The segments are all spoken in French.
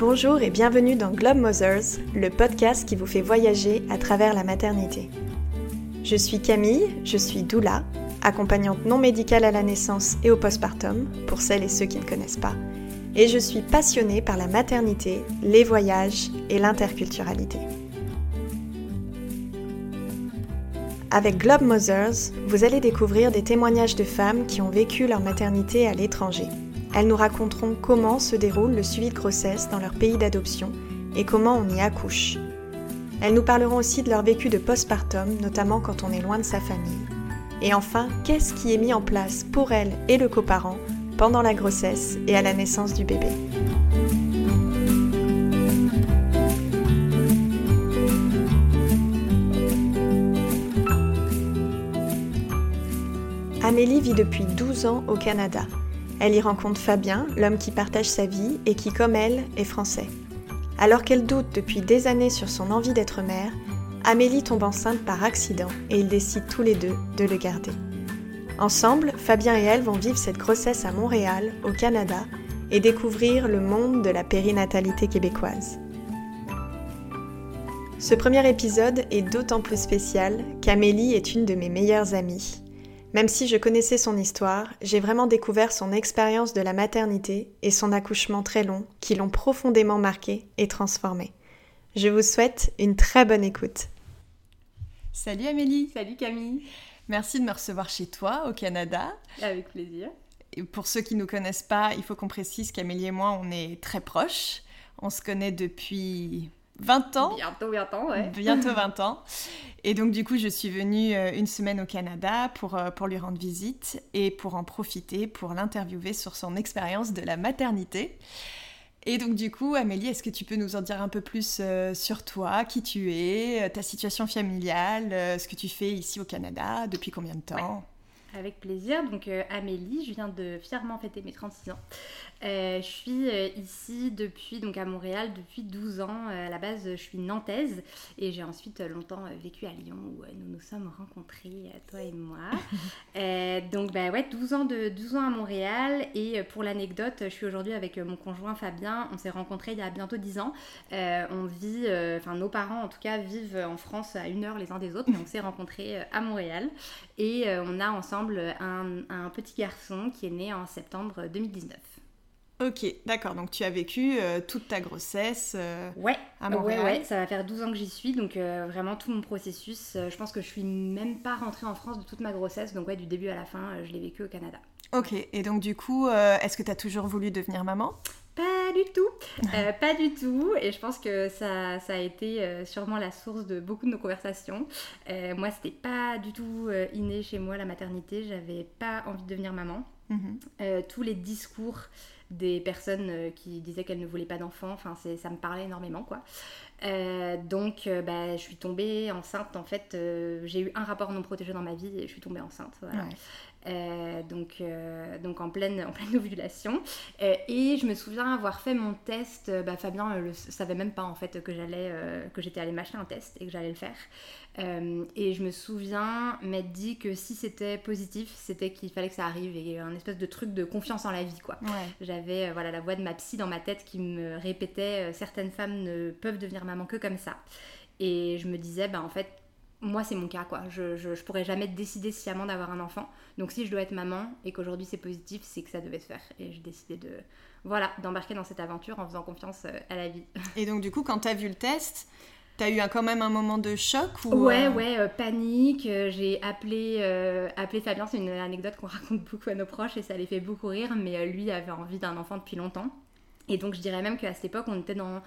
Bonjour et bienvenue dans Globe Mothers, le podcast qui vous fait voyager à travers la maternité. Je suis Camille, je suis doula, accompagnante non médicale à la naissance et au postpartum, pour celles et ceux qui ne connaissent pas, et je suis passionnée par la maternité, les voyages et l'interculturalité. Avec Globe Mothers, vous allez découvrir des témoignages de femmes qui ont vécu leur maternité à l'étranger. Elles nous raconteront comment se déroule le suivi de grossesse dans leur pays d'adoption et comment on y accouche. Elles nous parleront aussi de leur vécu de postpartum, notamment quand on est loin de sa famille. Et enfin, qu'est-ce qui est mis en place pour elles et le coparent pendant la grossesse et à la naissance du bébé? Amélie vit depuis 12 ans au Canada. Elle y rencontre Fabien, l'homme qui partage sa vie et qui, comme elle, est français. Alors qu'elle doute depuis des années sur son envie d'être mère, Amélie tombe enceinte par accident et ils décident tous les deux de le garder. Ensemble, Fabien et elle vont vivre cette grossesse à Montréal, au Canada, et découvrir le monde de la périnatalité québécoise. Ce premier épisode est d'autant plus spécial qu'Amélie est une de mes meilleures amies. Même si je connaissais son histoire, j'ai vraiment découvert son expérience de la maternité et son accouchement très long qui l'ont profondément marquée et transformée. Je vous souhaite une très bonne écoute. Salut Amélie. Salut Camille. Merci de me recevoir chez toi au Canada. Avec plaisir. Et pour ceux qui ne nous connaissent pas, il faut qu'on précise qu'Amélie et moi, on est très proches. On se connaît depuis 20 ans. Bientôt 20 ans, ouais. Bientôt 20 ans. Et donc, du coup, je suis venue euh, une semaine au Canada pour, euh, pour lui rendre visite et pour en profiter pour l'interviewer sur son expérience de la maternité. Et donc, du coup, Amélie, est-ce que tu peux nous en dire un peu plus euh, sur toi, qui tu es, ta situation familiale, ce que tu fais ici au Canada, depuis combien de temps? Avec plaisir. Donc, Amélie, je viens de fièrement fêter mes 36 ans. Euh, je suis euh, ici depuis, donc à Montréal, depuis 12 ans. Euh, à la base, je suis nantaise et j'ai ensuite longtemps vécu à Lyon où nous nous sommes rencontrés, toi et moi. donc, bah ouais, 12 ans, de, 12 ans à Montréal. Et pour l'anecdote, je suis aujourd'hui avec mon conjoint Fabien. On s'est rencontrés il y a bientôt 10 ans. on vit, enfin, nos parents en tout cas vivent en France à une heure les uns des autres, mais on s'est rencontrés à Montréal. Et on a ensemble un, un petit garçon qui est né en septembre 2019. Ok, d'accord. Donc tu as vécu euh, toute ta grossesse euh, ouais, à Montréal. Ouais, ouais, ça va faire 12 ans que j'y suis. Donc euh, vraiment tout mon processus, je pense que je suis même pas rentrée en France de toute ma grossesse. Donc ouais, du début à la fin, je l'ai vécu au Canada. Ok, et donc du coup, est-ce que tu as toujours voulu devenir maman? Pas du tout, pas du tout. Et je pense que ça, ça a été sûrement la source de beaucoup de nos conversations. moi, c'était pas du tout inné chez moi la maternité. J'avais pas envie de devenir maman. Mhm. tous les discours des personnes euh, qui disaient qu'elles ne voulaient pas d'enfants. Enfin, ça me parlait énormément, quoi. Euh, donc, euh, bah, je suis tombée enceinte. En fait, j'ai eu un rapport non protégé dans ma vie et je suis tombée enceinte. Donc, donc en pleine, en pleine ovulation. et je me souviens avoir fait mon test. Bah, Fabien ne savait même pas en fait que j'allais, que j'étais allée m'acheter un test et que j'allais le faire. Euh, et je me souviens m'être dit que si c'était positif, c'était qu'il fallait que ça arrive et un espèce de truc de confiance en la vie quoi. J'avais euh, voilà la voix de ma psy dans ma tête qui me répétait euh, certaines femmes ne peuvent devenir maman que comme ça. Et je me disais bah en fait moi c'est mon cas quoi. Je, je, je pourrais jamais décider sciemment d'avoir un enfant. Donc si je dois être maman et qu'aujourd'hui c'est positif, c'est que ça devait se faire. Et j'ai décidé de voilà d'embarquer dans cette aventure en faisant confiance à la vie. Et donc du coup quand tu as vu le test T'as eu quand même un moment de choc ou Ouais, euh, ouais, euh, panique. Euh, j'ai appelé, appelé Fabien, c'est une anecdote qu'on raconte beaucoup à nos proches et ça les fait beaucoup rire, mais lui avait envie d'un enfant depuis longtemps. Et donc je dirais même qu'à cette époque, on était dans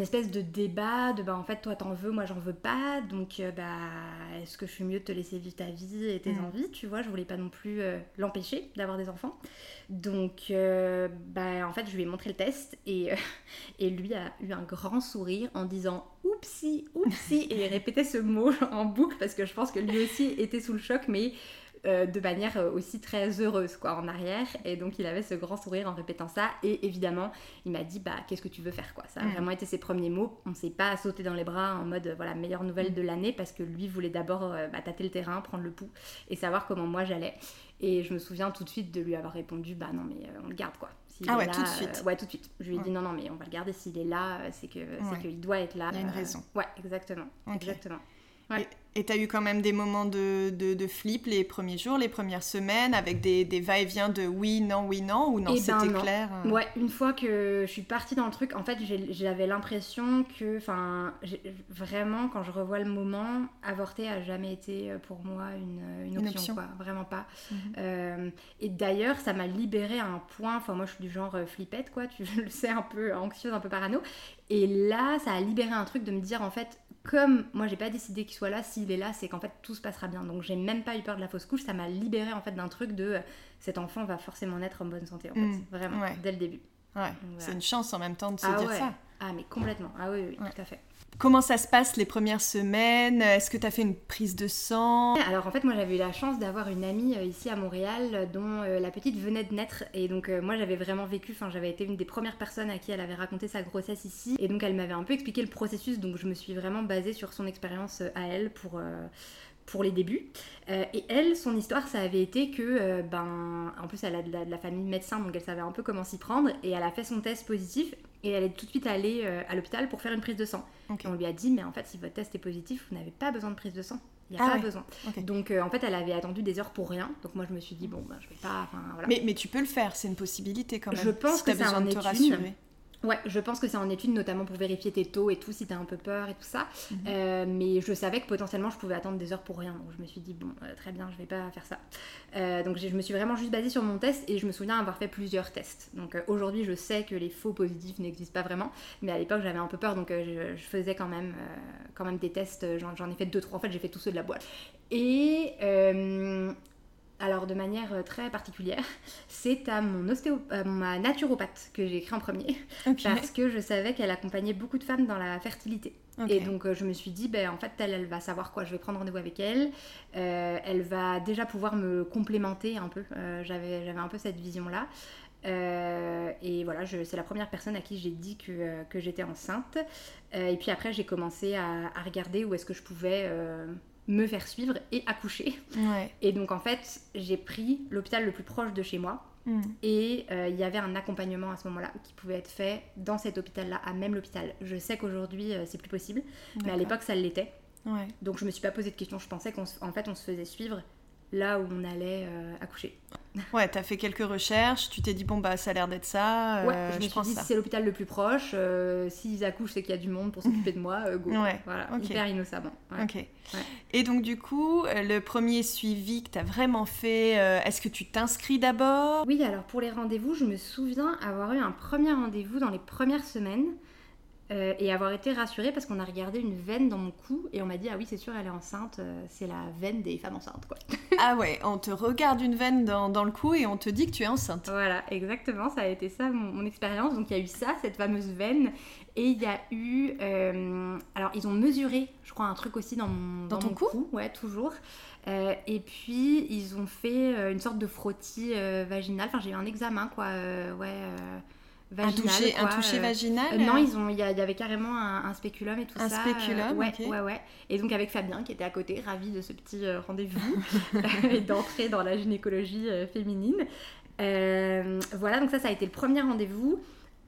espèce de débat de bah en fait toi t'en veux moi j'en veux pas. Donc bah est-ce que je suis mieux de te laisser vivre ta vie et tes mm. envies tu vois? Je voulais pas non plus l'empêcher d'avoir des enfants. Donc bah en fait je lui ai montré le test et, et lui a eu un grand sourire en disant oupsi, oupsi, et il répétait ce mot en boucle parce que je pense que lui aussi était sous le choc, mais euh, de manière euh, aussi très heureuse quoi en arrière. Et donc il avait ce grand sourire en répétant ça. Et évidemment il m'a dit bah qu'est-ce que tu veux faire quoi. Ça a Mm. vraiment été ses premiers mots. On s'est pas sauté dans les bras en mode euh, voilà meilleure nouvelle Mm. de l'année parce que lui voulait d'abord euh, bah, tâter le terrain prendre le pouls et savoir comment moi j'allais. Et je me souviens tout de suite de lui avoir répondu bah non mais euh, on le garde quoi. S'il Ah ouais, là, tout de suite. euh, ouais tout de suite. Je lui ai dit Ouais. non non mais on va le garder s'il est là c'est que c'est qu'il doit être là Il y a une Euh, raison. ouais exactement. Exactement Ouais. Et t'as eu quand même des moments de, de, de flip les premiers jours, les premières semaines, avec des, des va-et-vient de oui, non, oui, non, ou non, Eh ben c'était clair euh, Ouais, une fois que je suis partie dans le truc, en fait, j'avais l'impression que, enfin, vraiment, quand je revois le moment, avorter a jamais été euh, pour moi une, une Une option, quoi, vraiment pas. Mhm. Euh, et d'ailleurs, ça m'a libérée à un point, enfin, moi je suis du genre euh, flippette, quoi, tu le sais, un peu anxieuse, un peu parano. Et là, ça a libéré un truc de me dire, en fait, comme moi j'ai pas décidé qu'il soit là, s'il est là, c'est qu'en fait tout se passera bien. Donc j'ai même pas eu peur de la fausse couche, ça m'a libérée en fait d'un truc de euh, cet enfant va forcément naître en bonne santé, en fait, Mm. vraiment, Ouais. dès le début. Ouais, voilà. c'est une chance en même temps de se Ah dire ouais. ça. Ah, mais complètement. Ah oui, oui, tout à fait. Comment ça se passe les premières semaines? Est-ce que t'as fait une prise de sang? Alors en fait, moi j'avais eu la chance d'avoir une amie euh, ici à Montréal dont euh, la petite venait de naître. Et donc euh, moi j'avais vraiment vécu, enfin j'avais été une des premières personnes à qui elle avait raconté sa grossesse ici. Et donc elle m'avait un peu expliqué le processus. Donc je me suis vraiment basée sur son expérience à elle pour. pour les débuts. Et elle, son histoire, ça avait été que, ben, en plus, elle a de la, de la famille médecin, donc elle savait un peu comment s'y prendre. Et elle a fait son test positif et elle est tout de suite allée euh, à l'hôpital pour faire une prise de sang. Et on lui a dit, mais en fait, si votre test est positif, vous n'avez pas besoin de prise de sang. Il n'y a Ah pas ouais. besoin. Donc, euh, en fait, elle avait attendu des heures pour rien. Donc, moi, je me suis dit, bon, ben, je vais pas. Voilà. Mais, mais tu peux le faire, c'est une possibilité quand même. Je pense si que c'est besoin en de te étude. Ouais, je pense que c'est en étude, notamment pour vérifier tes taux et tout, si t'as un peu peur et tout ça. Mhm. Euh, mais je savais que potentiellement, je pouvais attendre des heures pour rien. Donc, je me suis dit, bon, euh, très bien, je vais pas faire ça. Euh, donc, je me suis vraiment juste basée sur mon test et je me souviens avoir fait plusieurs tests. Donc, aujourd'hui, je sais que les faux positifs n'existent pas vraiment. Mais à l'époque, j'avais un peu peur, donc je, je faisais quand même, quand même des tests. J'en j'en ai fait deux, trois. En fait, j'ai fait tous ceux de la boîte. Et. Alors de manière euh, très particulière, c'est à mon ostéo, à ma naturopathe que j'ai écrit en premier parce que je savais qu'elle accompagnait beaucoup de femmes dans la fertilité. Et donc euh, je me suis dit, ben, en fait, elle, elle va savoir quoi. Je vais prendre rendez-vous avec elle. Euh, elle va déjà pouvoir me complémenter un peu. Euh, J'avais j'avais un peu cette vision-là. Euh, et voilà, je- c'est la première personne à qui j'ai dit que, que j'étais enceinte. Et puis après, j'ai commencé à, à regarder où est-ce que je pouvais me faire suivre et accoucher. Ouais. Et donc en fait, j'ai pris l'hôpital le plus proche de chez moi. Mm. Et euh, il y avait un accompagnement à ce moment-là qui pouvait être fait dans cet hôpital-là, à même l'hôpital. Je sais qu'aujourd'hui, euh, c'est plus possible, mais à l'époque, ça l'était. Ouais. Donc je me suis pas posé de questions. Je pensais qu'en fait, on se faisait suivre là où on allait euh, accoucher. Ouais, t'as fait quelques recherches, tu t'es dit, bon, bah, ça a l'air d'être ça. euh, ouais, je me suis dit, c'est l'hôpital le plus proche, euh, s'ils accouchent, c'est qu'il y a du monde pour s'occuper de moi, euh, go. Ouais, Voilà, ok. hyper innocemment. ouais. Ok. Et donc, du coup, le premier suivi que t'as vraiment fait, est-ce que tu t'inscris d'abord? Oui, alors pour les rendez-vous, je me souviens avoir eu un premier rendez-vous dans les premières semaines euh, et avoir été rassurée parce qu'on a regardé une veine dans mon cou et on m'a dit ah oui c'est sûr elle est enceinte, euh, c'est la veine des femmes enceintes quoi. Ah ouais, on te regarde une veine dans, dans le cou et on te dit que tu es enceinte. voilà, exactement, ça a été ça mon, mon expérience. Donc il y a eu ça, cette fameuse veine et il y a eu euh, alors ils ont mesuré, je crois un truc aussi dans mon Dans ton mon cou? ouais toujours. Euh, et puis ils ont fait une sorte de frottis euh, vaginal. Enfin j'ai eu un examen quoi, ouais. Euh, Un toucher, un euh, vaginal Euh, non, ils ont, il y, avait carrément un, un spéculum et tout Un ça. spéculum, euh, ouais, ouais, ouais. Et donc avec Fabien qui était à côté, ravi de ce petit euh, rendez-vous et d'entrer dans la gynécologie euh, féminine. Euh, voilà, donc ça, ça a été le premier rendez-vous.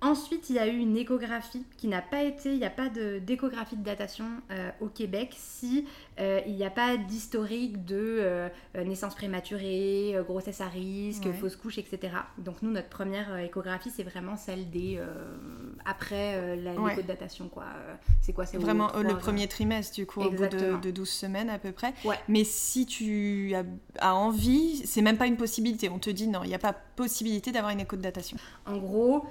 Ensuite, il y a eu une échographie qui n'a pas été, il n'y a pas d'échographie de datation euh, au Québec si euh, il n'y a pas d'historique de euh, euh, naissance prématurée, grossesse à risque, Ouais. fausse couche, etc. Donc nous, notre première échographie, c'est vraiment celle des après la Ouais. de datation, quoi. C'est quoi C'est Vraiment le premier trimestre, du coup, au bout de, de 12 semaines à peu près. Ouais. Mais si tu as, as envie, c'est même pas une possibilité. On te dit non, il n'y a pas possibilité d'avoir une écho de datation. En gros,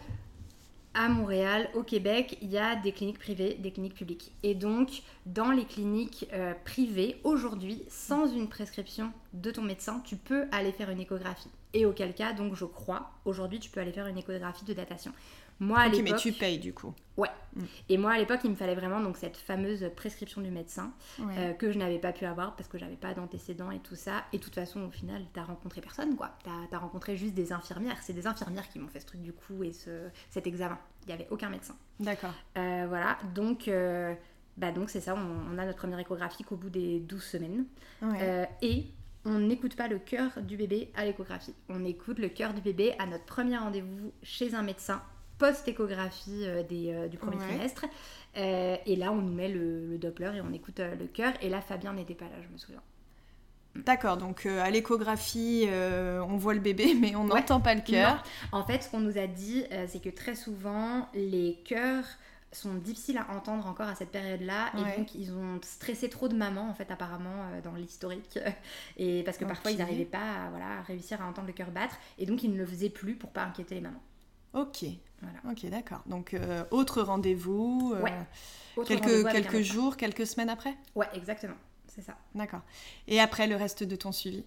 à Montréal, au Québec, il y a des cliniques privées, des cliniques publiques. Et donc, dans les cliniques euh, privées, aujourd'hui, sans une prescription de ton médecin, tu peux aller faire une échographie. et auquel cas, donc je crois, aujourd'hui tu peux aller faire une échographie de datation. Moi à Ok, l'époque. mais tu payes du coup. Ouais. Mm. Et moi à l'époque, il me fallait vraiment donc cette fameuse prescription du médecin Ouais. euh, que je n'avais pas pu avoir parce que j'avais pas d'antécédents et tout ça. Et de toute façon, au final, t'as rencontré personne quoi. T'as as rencontré juste des infirmières. C'est des infirmières qui m'ont fait ce truc du coup et ce, cet examen. Il n'y avait aucun médecin. D'accord. Euh, voilà, donc euh, bah donc c'est ça, on, on a notre première échographie qu'au bout des 12 semaines. Ouais. Et on n'écoute pas le cœur du bébé à l'échographie. On écoute le cœur du bébé à notre premier rendez-vous chez un médecin post-échographie euh, euh, du premier Ouais. trimestre. Euh, et là, on nous met le, le Doppler et on écoute euh, le cœur. Et là, Fabien n'était pas là, je me souviens. D'accord, donc à l'échographie, on voit le bébé, mais on Ouais. n'entend pas le cœur. En fait, ce qu'on nous a dit, c'est que très souvent, les cœurs sont difficiles à entendre encore à cette période-là Ouais. et donc ils ont stressé trop de mamans en fait apparemment euh, dans l'historique et parce que parfois ils n'arrivaient pas à, voilà, à réussir à entendre le cœur battre et donc ils ne le faisaient plus pour pas inquiéter les mamans. Ok, Voilà. ok, d'accord. Donc, euh, autre rendez-vous, euh, Ouais. Autre quelques, jours, quelques semaines après? Ouais, exactement, c'est ça. D'accord. Et après, le reste de ton suivi?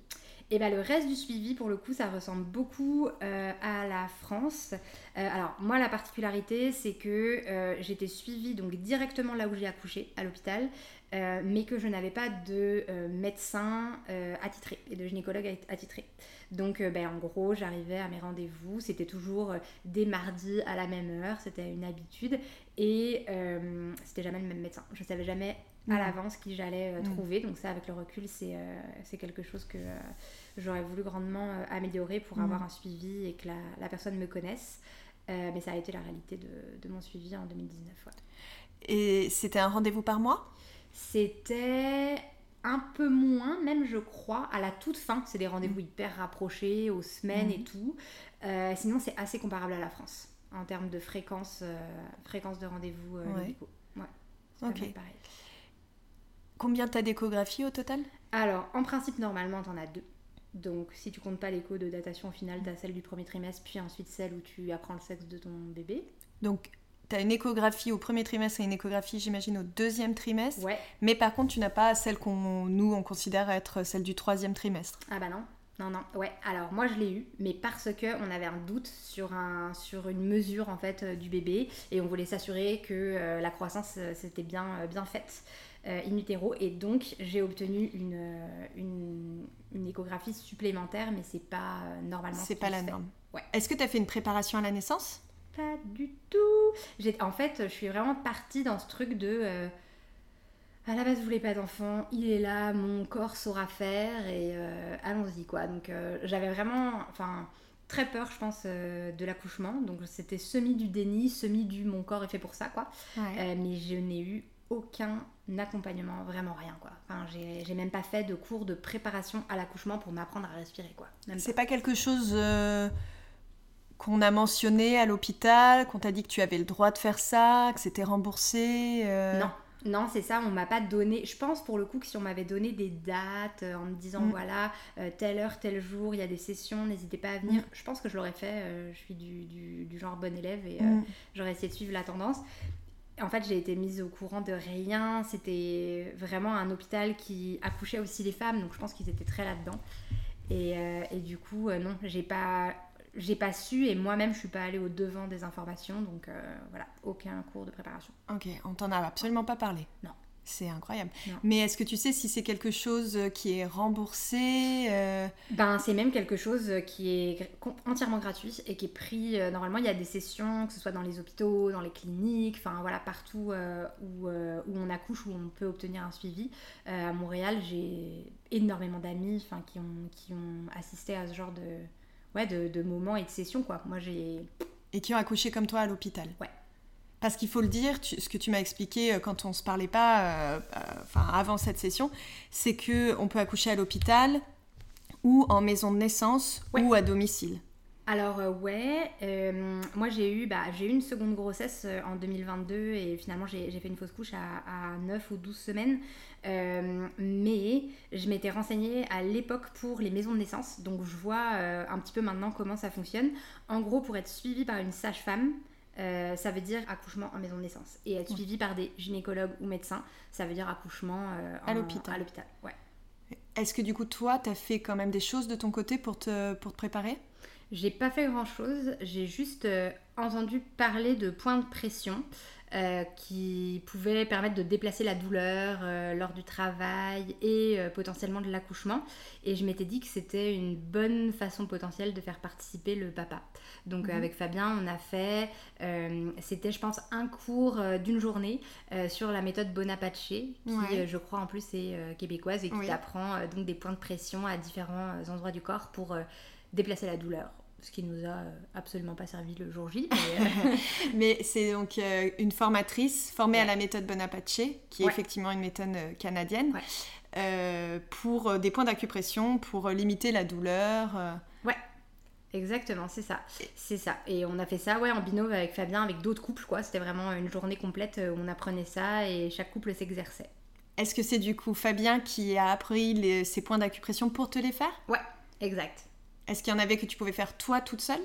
Et bien le reste du suivi, pour le coup, ça ressemble beaucoup euh, à la France. Euh, alors moi, la particularité, c'est que euh, j'étais suivie donc directement là où j'ai accouché, à l'hôpital, mais que je n'avais pas de médecin attitré et de gynécologue at- attitré. Donc euh, ben, en gros, j'arrivais à mes rendez-vous, c'était toujours euh, des mardis à la même heure, c'était une habitude, et euh, c'était jamais le même médecin. Je savais jamais à Mhm. l'avance qui j'allais euh, Mhm. trouver, donc ça avec le recul, c'est euh, quelque chose que j'aurais voulu grandement améliorer pour Mhm. avoir un suivi et que la, la personne me connaisse. Mais ça a été la réalité de, de mon suivi en 2019. ouais. Et c'était un rendez-vous par mois? C'était un peu moins, même je crois, à la toute fin. C'est des rendez-vous hyper rapprochés, aux semaines et Mhm. tout. Euh, sinon, c'est assez comparable à la France en termes de fréquence, euh, fréquence de rendez-vous euh, Ouais. médicaux. Ouais, Ok. pareil. Combien t'as d'échographies au total? Alors, en principe, normalement, t'en as deux. Donc, si tu comptes pas l'écho de datation au final, t'as celle du premier trimestre, puis ensuite celle où tu apprends le sexe de ton bébé. Donc, t'as une échographie au premier trimestre et une échographie, j'imagine, au deuxième trimestre. Ouais. Mais par contre, tu n'as pas celle qu'on nous, on considère être celle du troisième trimestre. Ah bah non. Non, non. Ouais, alors moi je l'ai eu, mais parce que on avait un doute sur, un, sur une mesure en fait euh, du bébé et on voulait s'assurer que euh, la croissance euh, s'était bien, euh, bien faite in utero et donc j'ai obtenu une, une, une échographie supplémentaire, mais c'est pas normalement. ce C'est qui pas la fait. norme. Ouais. Est-ce que tu as fait une préparation à la naissance? Pas du tout. En fait, je suis vraiment partie dans ce truc de. euh, à la base, je voulais pas d'enfant, il est là, mon corps saura faire et euh, allons-y quoi. Donc euh, j'avais vraiment, enfin, très peur, je pense, euh, de l'accouchement. Donc c'était semi du déni, semi du mon corps est fait pour ça quoi. Euh, mais je n'ai eu aucun accompagnement, vraiment rien quoi. Enfin, j'ai même pas fait de cours de préparation à l'accouchement pour m'apprendre à respirer quoi. C'est pas quelque chose euh, qu'on a mentionné à l'hôpital, qu'on t'a dit que tu avais le droit de faire ça, que c'était remboursé euh, Non, non, c'est ça, on m'a pas donné. Je pense pour le coup que si on m'avait donné des dates euh, en me disant Mm. voilà, euh, telle heure, tel jour, il y a des sessions, n'hésitez pas à venir, Mm. je pense que je l'aurais fait. euh, je suis du, du- du genre bon élève et Mm. j'aurais essayé de suivre la tendance. En fait, j'ai été mise au courant de rien. C'était vraiment un hôpital qui accouchait aussi les femmes, donc je pense qu'ils étaient très là-dedans. Et, et du coup, non, j'ai pas, j'ai pas su et moi-même, je suis pas allée au devant des informations, donc euh, voilà, aucun cours de préparation. Ok, on t'en a absolument pas parlé. Non. C'est incroyable. Non. Mais est-ce que tu sais si c'est quelque chose qui est remboursé euh, Ben, c'est même quelque chose qui est entièrement gratuit et qui est pris. euh, normalement, il y a des sessions, que ce soit dans les hôpitaux, dans les cliniques, enfin voilà, partout euh, où, euh, où on accouche, où on peut obtenir un suivi. Euh, à Montréal, j'ai énormément d'amis enfin, qui, ont, qui ont assisté à ce genre de, ouais, de, de moments et de sessions. Quoi. Moi, j'ai. et qui ont accouché comme toi à l'hôpital Ouais. Parce qu'il faut le dire, tu- ce que tu m'as expliqué euh, quand on se parlait pas, euh, euh, enfin avant cette session, c'est que on peut accoucher à l'hôpital ou en maison de naissance Ouais. ou à domicile. Alors euh, ouais, euh, moi j'ai eu, bah, j'ai eu une seconde grossesse euh, en 2022 et finalement j'ai j'ai fait une fausse couche à, à 9 ou 12 semaines. Mais je m'étais renseignée à l'époque pour les maisons de naissance, donc je vois un petit peu maintenant comment ça fonctionne. En gros, pour être suivi par une sage-femme, euh, ça veut dire accouchement en maison de naissance. Et être suivi par des gynécologues ou médecins, ça veut dire accouchement euh, À l'hôpital. À l'hôpital, ouais. Est-ce que du coup, toi, tu as fait quand même des choses de ton côté pour te, pour te préparer? J'ai pas fait grand chose, j'ai juste euh, entendu parler de points de pression. Euh, qui pouvaient permettre de déplacer la douleur euh, lors du travail et potentiellement de l'accouchement. Et je m'étais dit que c'était une bonne façon potentielle de faire participer le papa. Donc mhm. avec Fabien, on a fait, c'était je pense un cours d'une journée sur la méthode Bonaparte, qui je crois en plus est québécoise et qui t'apprend donc des points de pression à différents endroits du corps pour déplacer la douleur ce qui nous a euh, absolument pas servi le jour J. Mais, euh, c'est donc euh, une formatrice formée à la méthode Bonaparte, qui est effectivement une méthode canadienne, pour des points d'acupression, pour limiter la douleur. Ouais, exactement, c'est ça. C'est ça. Et on a fait ça ouais, en binôme avec Fabien, avec d'autres couples. quoi. C'était vraiment une journée complète où on apprenait ça et chaque couple s'exerçait. Est-ce que c'est du coup Fabien qui a appris ces points d'acupression pour te les faire? Ouais, exact. Est-ce qu'il y en avait que tu pouvais faire toi toute seule?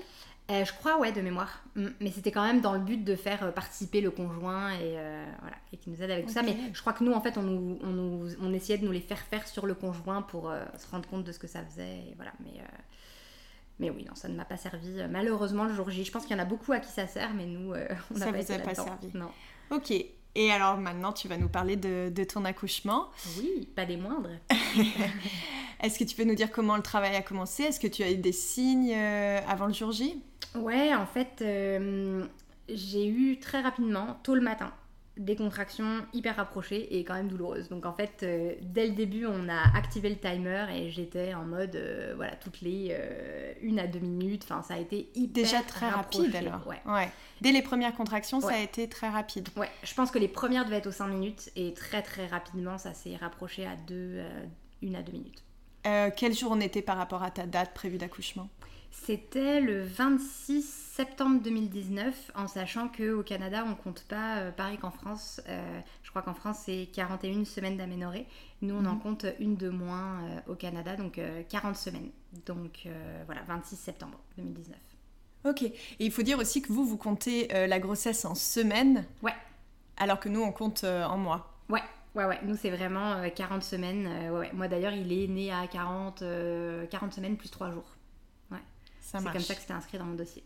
Euh, je crois, ouais, de mémoire. Mm. Mais c'était quand même dans le but de faire euh, participer le conjoint et, euh, voilà, et qui nous aide avec tout ça. Mais je crois que nous, en fait, on, nous, on, nous, on, essayait de nous les faire faire sur le conjoint pour se rendre compte de ce que ça faisait. Et voilà. Mais, mais oui, non, ça ne m'a pas servi. Malheureusement, le jour J, je pense qu'il y en a beaucoup à qui ça sert, mais nous, on n'a pas, vous a pas servi. Non. Ok. Et alors maintenant, tu vas nous parler de, de ton accouchement. Oui, pas des moindres. Est-ce que tu peux nous dire comment le travail a commencé? Est-ce que tu as eu des signes euh, avant le jour J? Ouais, en fait, euh, j'ai eu très rapidement, tôt le matin, des contractions hyper rapprochées et quand même douloureuses. Donc en fait, euh, dès le début, on a activé le timer et j'étais en mode, voilà, toutes les une à deux minutes. Enfin, ça a été hyper Déjà très rapide alors. Ouais. Dès les premières contractions, ça a été très rapide. Ouais, je pense que les premières devaient être aux 5 minutes et très très rapidement, ça s'est rapproché à deux, une à deux minutes. Euh, quel jour on était par rapport à ta date prévue d'accouchement? C'était le 26 septembre 2019, en sachant qu'au Canada, on compte pas euh, pareil qu'en France. Euh, je crois qu'en France, c'est 41 semaines d'aménorrhée. Nous, on en mhm. compte une de moins au Canada, donc 40 semaines. Donc voilà, 26 septembre 2019. Ok. Et il faut dire aussi que vous, vous comptez la grossesse en semaines. Ouais. Alors que nous, on compte en mois. Ouais, Ouais, ouais, nous c'est vraiment 40 euh, semaines. Euh, ouais, Moi d'ailleurs, il est né à 40, 40 euh, semaines plus 3 jours. Ouais. C'est comme ça que c'était inscrit dans mon dossier.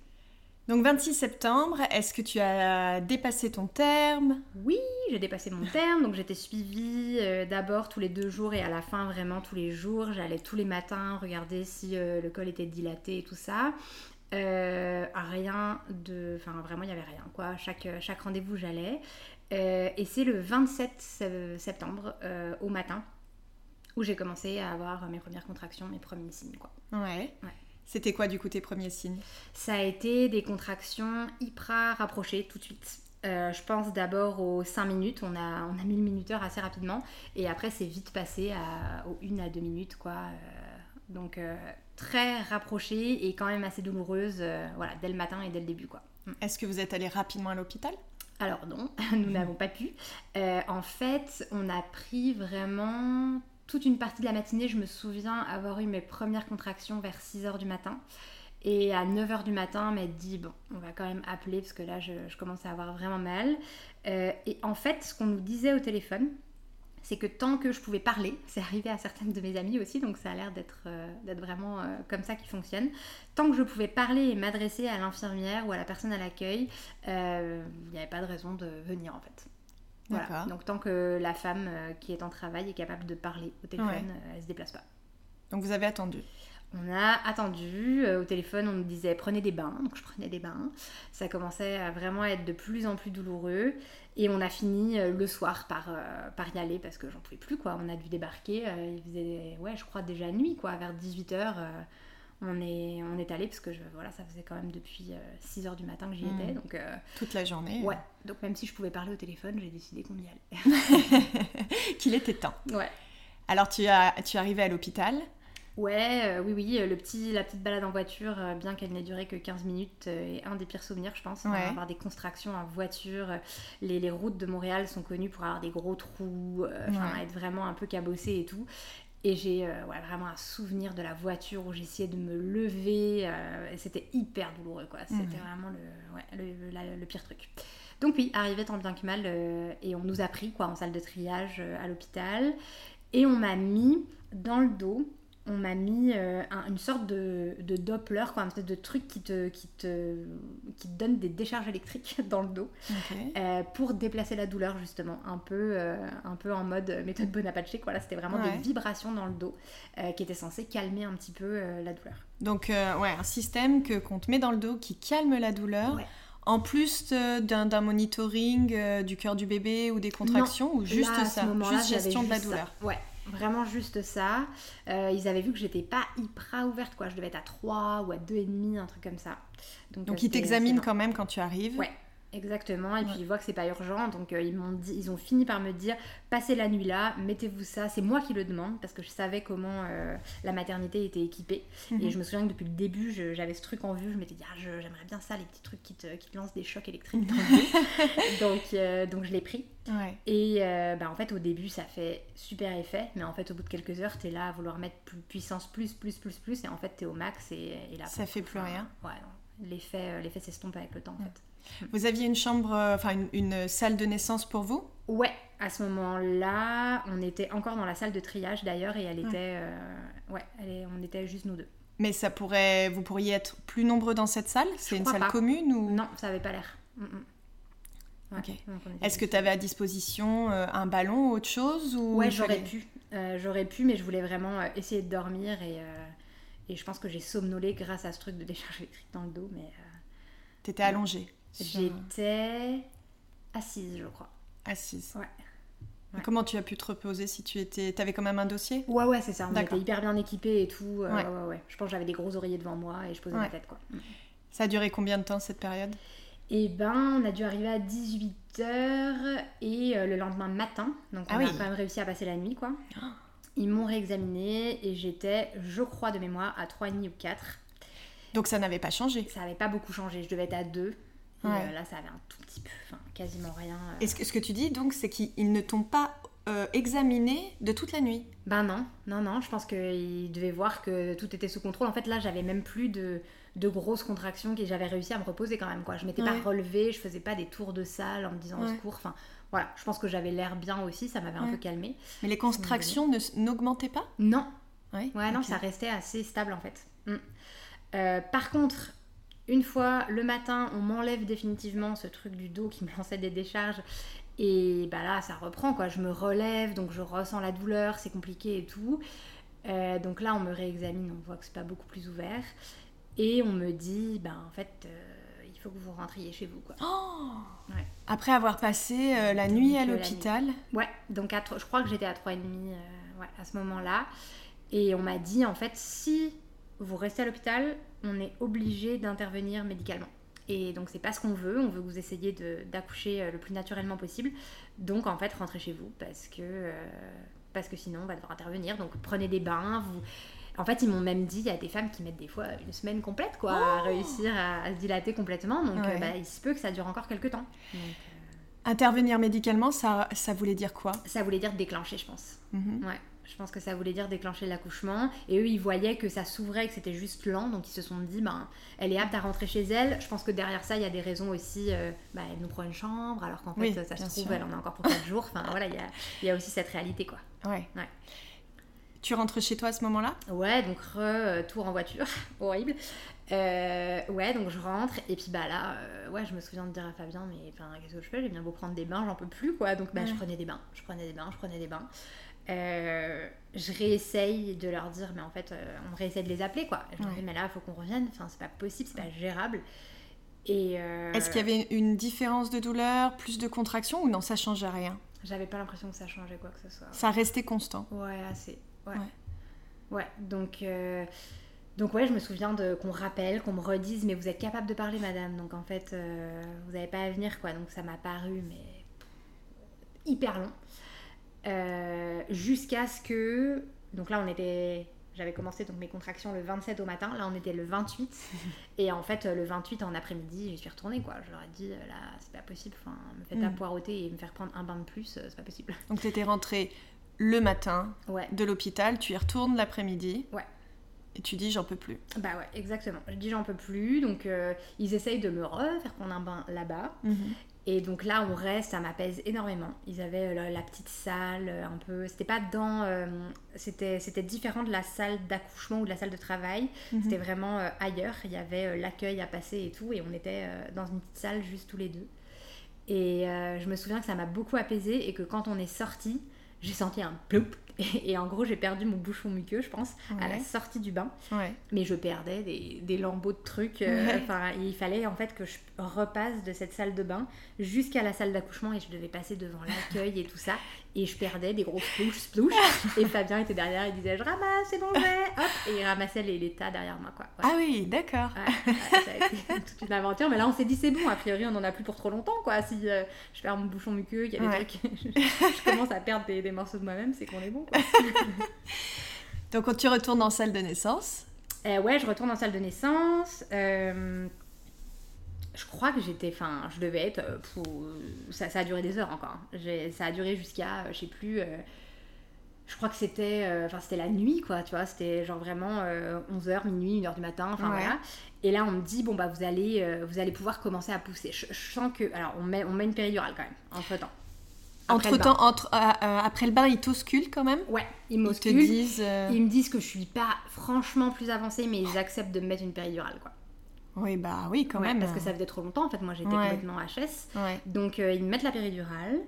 Donc 26 septembre, est-ce que tu as dépassé ton terme? Oui, j'ai dépassé mon terme. Donc j'étais suivie d'abord tous les deux jours et à la fin vraiment tous les jours. J'allais tous les matins regarder si le col était dilaté et tout ça. rien de... Enfin vraiment il n'y avait rien quoi. Chaque, chaque rendez-vous j'allais. Euh, et c'est le 27 septembre euh, au matin où j'ai commencé à avoir mes premières contractions, mes premiers signes. Quoi. Ouais. C'était quoi du coup tes premiers signes? Ça a été des contractions hyper rapprochées tout de suite. Euh, je pense d'abord aux 5 minutes, on a, on a mis le minuteur assez rapidement, et après c'est vite passé à, aux 1 à 2 minutes, quoi. donc très rapprochée et quand même assez douloureuse, voilà, dès le matin et dès le début, quoi. Est-ce que vous êtes allé rapidement à l'hôpital? Alors non, nous n'avons pas pu. Euh, en fait, on a pris vraiment toute une partie de la matinée. Je me souviens avoir eu mes premières contractions vers 6h du matin. Et à 9h du main, on m'a dit, bon, on va quand même appeler parce que là, je, commence à avoir vraiment mal. Euh, et en fait, ce qu'on nous disait au téléphone, c'est que tant que je pouvais parler, c'est arrivé à certaines de mes amies aussi, donc ça a l'air d'être euh, vraiment euh, comme ça qui fonctionne, tant que je pouvais parler et m'adresser à l'infirmière ou à la personne à l'accueil, il n'y avait pas de raison de venir en fait. Voilà. Donc tant que la femme qui est en travail est capable de parler au téléphone, elle se déplace pas. Donc vous avez attendu on a attendu, au téléphone on nous disait prenez des bains, donc je prenais des bains. Ça commençait à vraiment être de plus en plus douloureux. Et on a fini euh, le soir par, euh, par y aller parce que j'en pouvais plus quoi. On a dû débarquer, euh, il faisait ouais je crois déjà nuit quoi, vers 18h. On est, on est allé parce que je, voilà, ça faisait quand même depuis 6h du matin que j'y étais. Hmm. Donc, Toute la journée Ouais, donc même si je pouvais parler au téléphone, j'ai décidé qu'on y allait. Qu'il était temps. Ouais. Alors tu, as, tu es arrivé à l'hôpital? Ouais, euh, oui, oui, le petit, la petite balade en voiture, euh, bien qu'elle n'ait duré que 15 minutes, est un des pires souvenirs, je pense. Avoir des constructions en voiture. Les, les, routes de Montréal sont connues pour avoir des gros trous, euh, être vraiment un peu cabossées et tout. Et j'ai ouais, vraiment un souvenir de la voiture où j'essayais de me lever. et c'était hyper douloureux, quoi. C'était vraiment le, ouais, le, le, pire truc. Donc oui, arrivé tant bien que mal, et on nous a pris quoi, en salle de triage à l'hôpital. Et on m'a mis dans le dos on m'a mis euh, une sorte de, Doppler, quoi, un de truc qui te, qui, te, qui te donne des décharges électriques dans le dos euh, pour déplacer la douleur, justement. Un peu, euh, un peu en mode méthode Bonaparte, quoi. Là, c'était vraiment des vibrations dans le dos qui étaient censées calmer un petit peu la douleur. Donc, ouais, un système que, qu'on te met dans le dos qui calme la douleur. En plus d'un, monitoring du cœur du bébé ou des contractions ou juste ça, juste gestion de la douleur? Ouais, Vraiment juste ça. Euh, ils avaient vu que j'étais pas hyper ouverte, quoi. Je devais être à 3 ou à 2,5, un truc comme ça. Donc, Donc ils t'examinent quand même quand tu arrives Ouais, Exactement, et puis ils voient que c'est pas urgent, donc euh, ils m'ont dit, ils ont fini par me dire passez la nuit là, mettez-vous ça. C'est moi qui le demande parce que je savais comment euh, la maternité était équipée. Et mhm. je me souviens que depuis le début, j'avais ce truc en vue. Je m'étais dit ah, j'aimerais bien ça, les petits trucs qui te, qui te lancent des chocs électriques dans le donc, euh, donc je l'ai pris. Et bah, en fait, au début, ça fait super effet, mais en fait, au bout de quelques heures, tu es là à vouloir mettre plus, puissance plus, plus, plus, plus, et en fait, tu es au max et, là. Ça fait plus rien. Ouais, l'effet s'estompe avec le temps en fait. Vous aviez une chambre, euh, enfin une, salle de naissance pour vous? Ouais, à ce moment-là, on était encore dans la salle de triage d'ailleurs et elle était, ouais, euh, on était juste nous deux. Mais ça pourrait, vous pourriez être plus nombreux dans cette salle? C'est une salle commune ou? Non, ça n'avait pas l'air. Mm, mm. Est-ce que tu avais à disposition euh, un ballon ou autre chose ou Ouais, j'aurais pu. j'aurais pu, mais je voulais vraiment essayer de dormir et, et je pense que j'ai somnolé grâce à ce truc de décharge électrique dans le dos. Mais t'étais allongée J'étais assise, je crois. Assise. Ouais. Comment tu as pu te reposer si tu étais. T'avais quand même un dossier? Ouais, ouais, c'est ça. On était hyper bien équipés et tout. Euh, ouais. ouais. ouais, Je pense que j'avais des gros oreillers devant moi et je posais ma tête, quoi. Mm. Ça a duré combien de temps cette période? Eh ben, on a dû arriver à 18h et euh, le lendemain matin. Donc, ah on a quand même réussi à passer la nuit, quoi. Ils m'ont réexaminé et j'étais, je crois, de mémoire, à 3,5 ou 4. Donc ça n'avait pas changé Ça n'avait pas beaucoup changé. Je devais être à 2. Euh, là, ça avait un tout petit peu, enfin, quasiment rien. Euh. Et ce que, ce que tu dis, donc, c'est qu'ils ne t'ont pas euh, examiné de toute la nuit? Ben non, non, non. Je pense qu'ils devaient voir que tout était sous contrôle. En fait, là, j'avais même plus de, de grosses contractions et j'avais réussi à me reposer quand même. Quoi. Je m'étais pas relevée, je faisais pas des tours de salle en me disant au secours. Enfin, voilà, je pense que j'avais l'air bien aussi, ça m'avait un peu calmé. Mais les contractions n'augmentaient pas? Non. Ouais, ouais non, ça restait assez stable en fait. Mm. par contre, une fois le matin, on m'enlève définitivement ce truc du dos qui me lançait des décharges. Et bah là, ça reprend quoi. Je me relève, donc je ressens la douleur, c'est compliqué et tout. Euh, donc là, on me réexamine, on voit que c'est pas beaucoup plus ouvert. Et on me dit, bah en fait, euh, faut que vous rentriez chez vous quoi. Oh Après avoir passé euh, la nuit à l'hôpital Ouais, donc je crois que j'étais à 3,5 ouais, à ce moment-là. Et on m'a dit, en fait, si vous restez à l'hôpital, on est obligé d'intervenir médicalement. Et donc c'est pas ce qu'on veut, on veut que vous essayiez d'accoucher euh, le plus naturellement possible. Donc en fait rentrez chez vous parce que, euh, parce que sinon on va devoir intervenir. Donc prenez des bains, vous... En fait, ils m'ont même dit, il y a des femmes qui mettent des fois une semaine complète, quoi, à oh réussir à, se dilater complètement. Donc, euh, bah, il se peut que ça dure encore quelques temps. Intervenir médicalement, ça, ça voulait dire quoi? Ça voulait dire déclencher, je pense. Mhm. Ouais. Je pense que ça voulait dire déclencher l'accouchement. Et eux, ils voyaient que ça s'ouvrait, que c'était juste lent. Donc, ils se sont dit, ben, elle est apte à rentrer chez elle. Je pense que derrière ça, il y a des raisons aussi. Euh, ben, elle nous prend une chambre, alors qu'en fait, ça se trouve, elle en a encore pour 4 jours. Enfin, voilà, il y a, y a, aussi cette réalité, quoi. Ouais. Tu rentres chez toi à ce moment-là? Ouais, donc re, euh, en voiture. Horrible. Euh, ouais, donc je rentre. Et puis, bah là, ouais, je me souviens de dire à Fabien, mais qu'est-ce que je fais? J'ai bien beau prendre des bains, j'en peux plus, quoi. Donc, bah, je prenais des bains. Je prenais des bains, je prenais des bains. Euh, je réessaye de leur dire, mais en fait, euh, on réessaye de les appeler, quoi. Je dis, mais là, il faut qu'on revienne, enfin, c'est pas possible, c'est pas gérable. Et euh, Est-ce qu'il y avait une différence de douleur, plus de contraction ou non, ça changeait rien? J'avais pas l'impression que ça changeait quoi que ce soit. Ça restait constant Ouais, assez. Ouais. Ouais, donc. Donc ouais, je me souviens de qu'on rappelle, qu'on me redise, mais vous êtes capable de parler, madame. Donc en fait, vous n'avez pas à venir, quoi. Donc ça m'a paru, mais hyper long. Euh, jusqu'à ce que. Donc là, on était. J'avais commencé donc mes contractions le 27 au matin, là on était le 28. et en fait, le 28 en après-midi, j'y suis retournée quoi. Je leur ai dit, là c'est pas possible, enfin, me faites à mm. poireauter et me faire prendre un bain de plus, euh, c'est pas possible. Donc tu étais rentrée le matin de l'hôpital, tu y retournes l'après-midi. Ouais. Et tu dis j'en peux plus. Bah ouais, exactement. Je dis j'en peux plus. Donc euh, ils essayent de me refaire prendre un bain là-bas. Mhm. Et donc là, on reste, ça m'apaise énormément. Ils avaient euh, la, petite salle, euh, un peu. C'était pas dans. Euh, c'était, différent de la salle d'accouchement ou de la salle de travail. Mhm. C'était vraiment ailleurs. Il y avait l'accueil à passer et tout. Et on était dans une petite salle juste tous les deux. Et je me souviens que ça m'a beaucoup apaisé et que quand on est sorti, j'ai senti un ploup et, en gros, j'ai perdu mon bouchon muqueux, je pense, à la sortie du bain. Mais je perdais des, des lambeaux de trucs. Euh, il fallait en fait que je repasse de cette salle de bain jusqu'à la salle d'accouchement et je devais passer devant l'accueil et tout ça. Et je perdais des grosses splouches, splouches. et Fabien était derrière, il disait Je ramasse, c'est bon, Hop Et il ramassait les, les tas derrière moi, quoi. Ah oui, d'accord. ça a été toute une aventure. Mais là, on s'est dit C'est bon, a priori, on en a plus pour trop longtemps, quoi. Si euh, je perds mon bouchon muqueux, il y a des trucs. je, commence à perdre des, des morceaux de moi-même, c'est qu'on est bon, quoi. Donc, quand tu retournes en salle de naissance euh, Ouais, je retourne en salle de naissance. Euh, je crois que j'étais, enfin, je devais être, euh, ça, ça, a duré des heures encore. Ça a duré jusqu'à, euh, je sais plus, euh, je crois que c'était, enfin, c'était la nuit, quoi, tu vois, c'était genre vraiment 11h, minuit, 1h du matin, enfin voilà. Et là, on me dit, bon, bah, vous allez, vous allez pouvoir commencer à pousser. Je, sens que, alors, on met, on met une péridurale quand même, entre temps. Entre temps, entre, après le bain, ils t'ausculent quand même? Ouais, ils m'ausculent. Ils, disent, ils me disent que je suis pas franchement plus avancée, mais ils acceptent de me mettre une péridurale, quoi. Oui, bah oui, quand même. Parce que ça faisait trop longtemps, en fait. Moi, j'étais complètement HS. Donc, euh, ils me mettent la péridurale.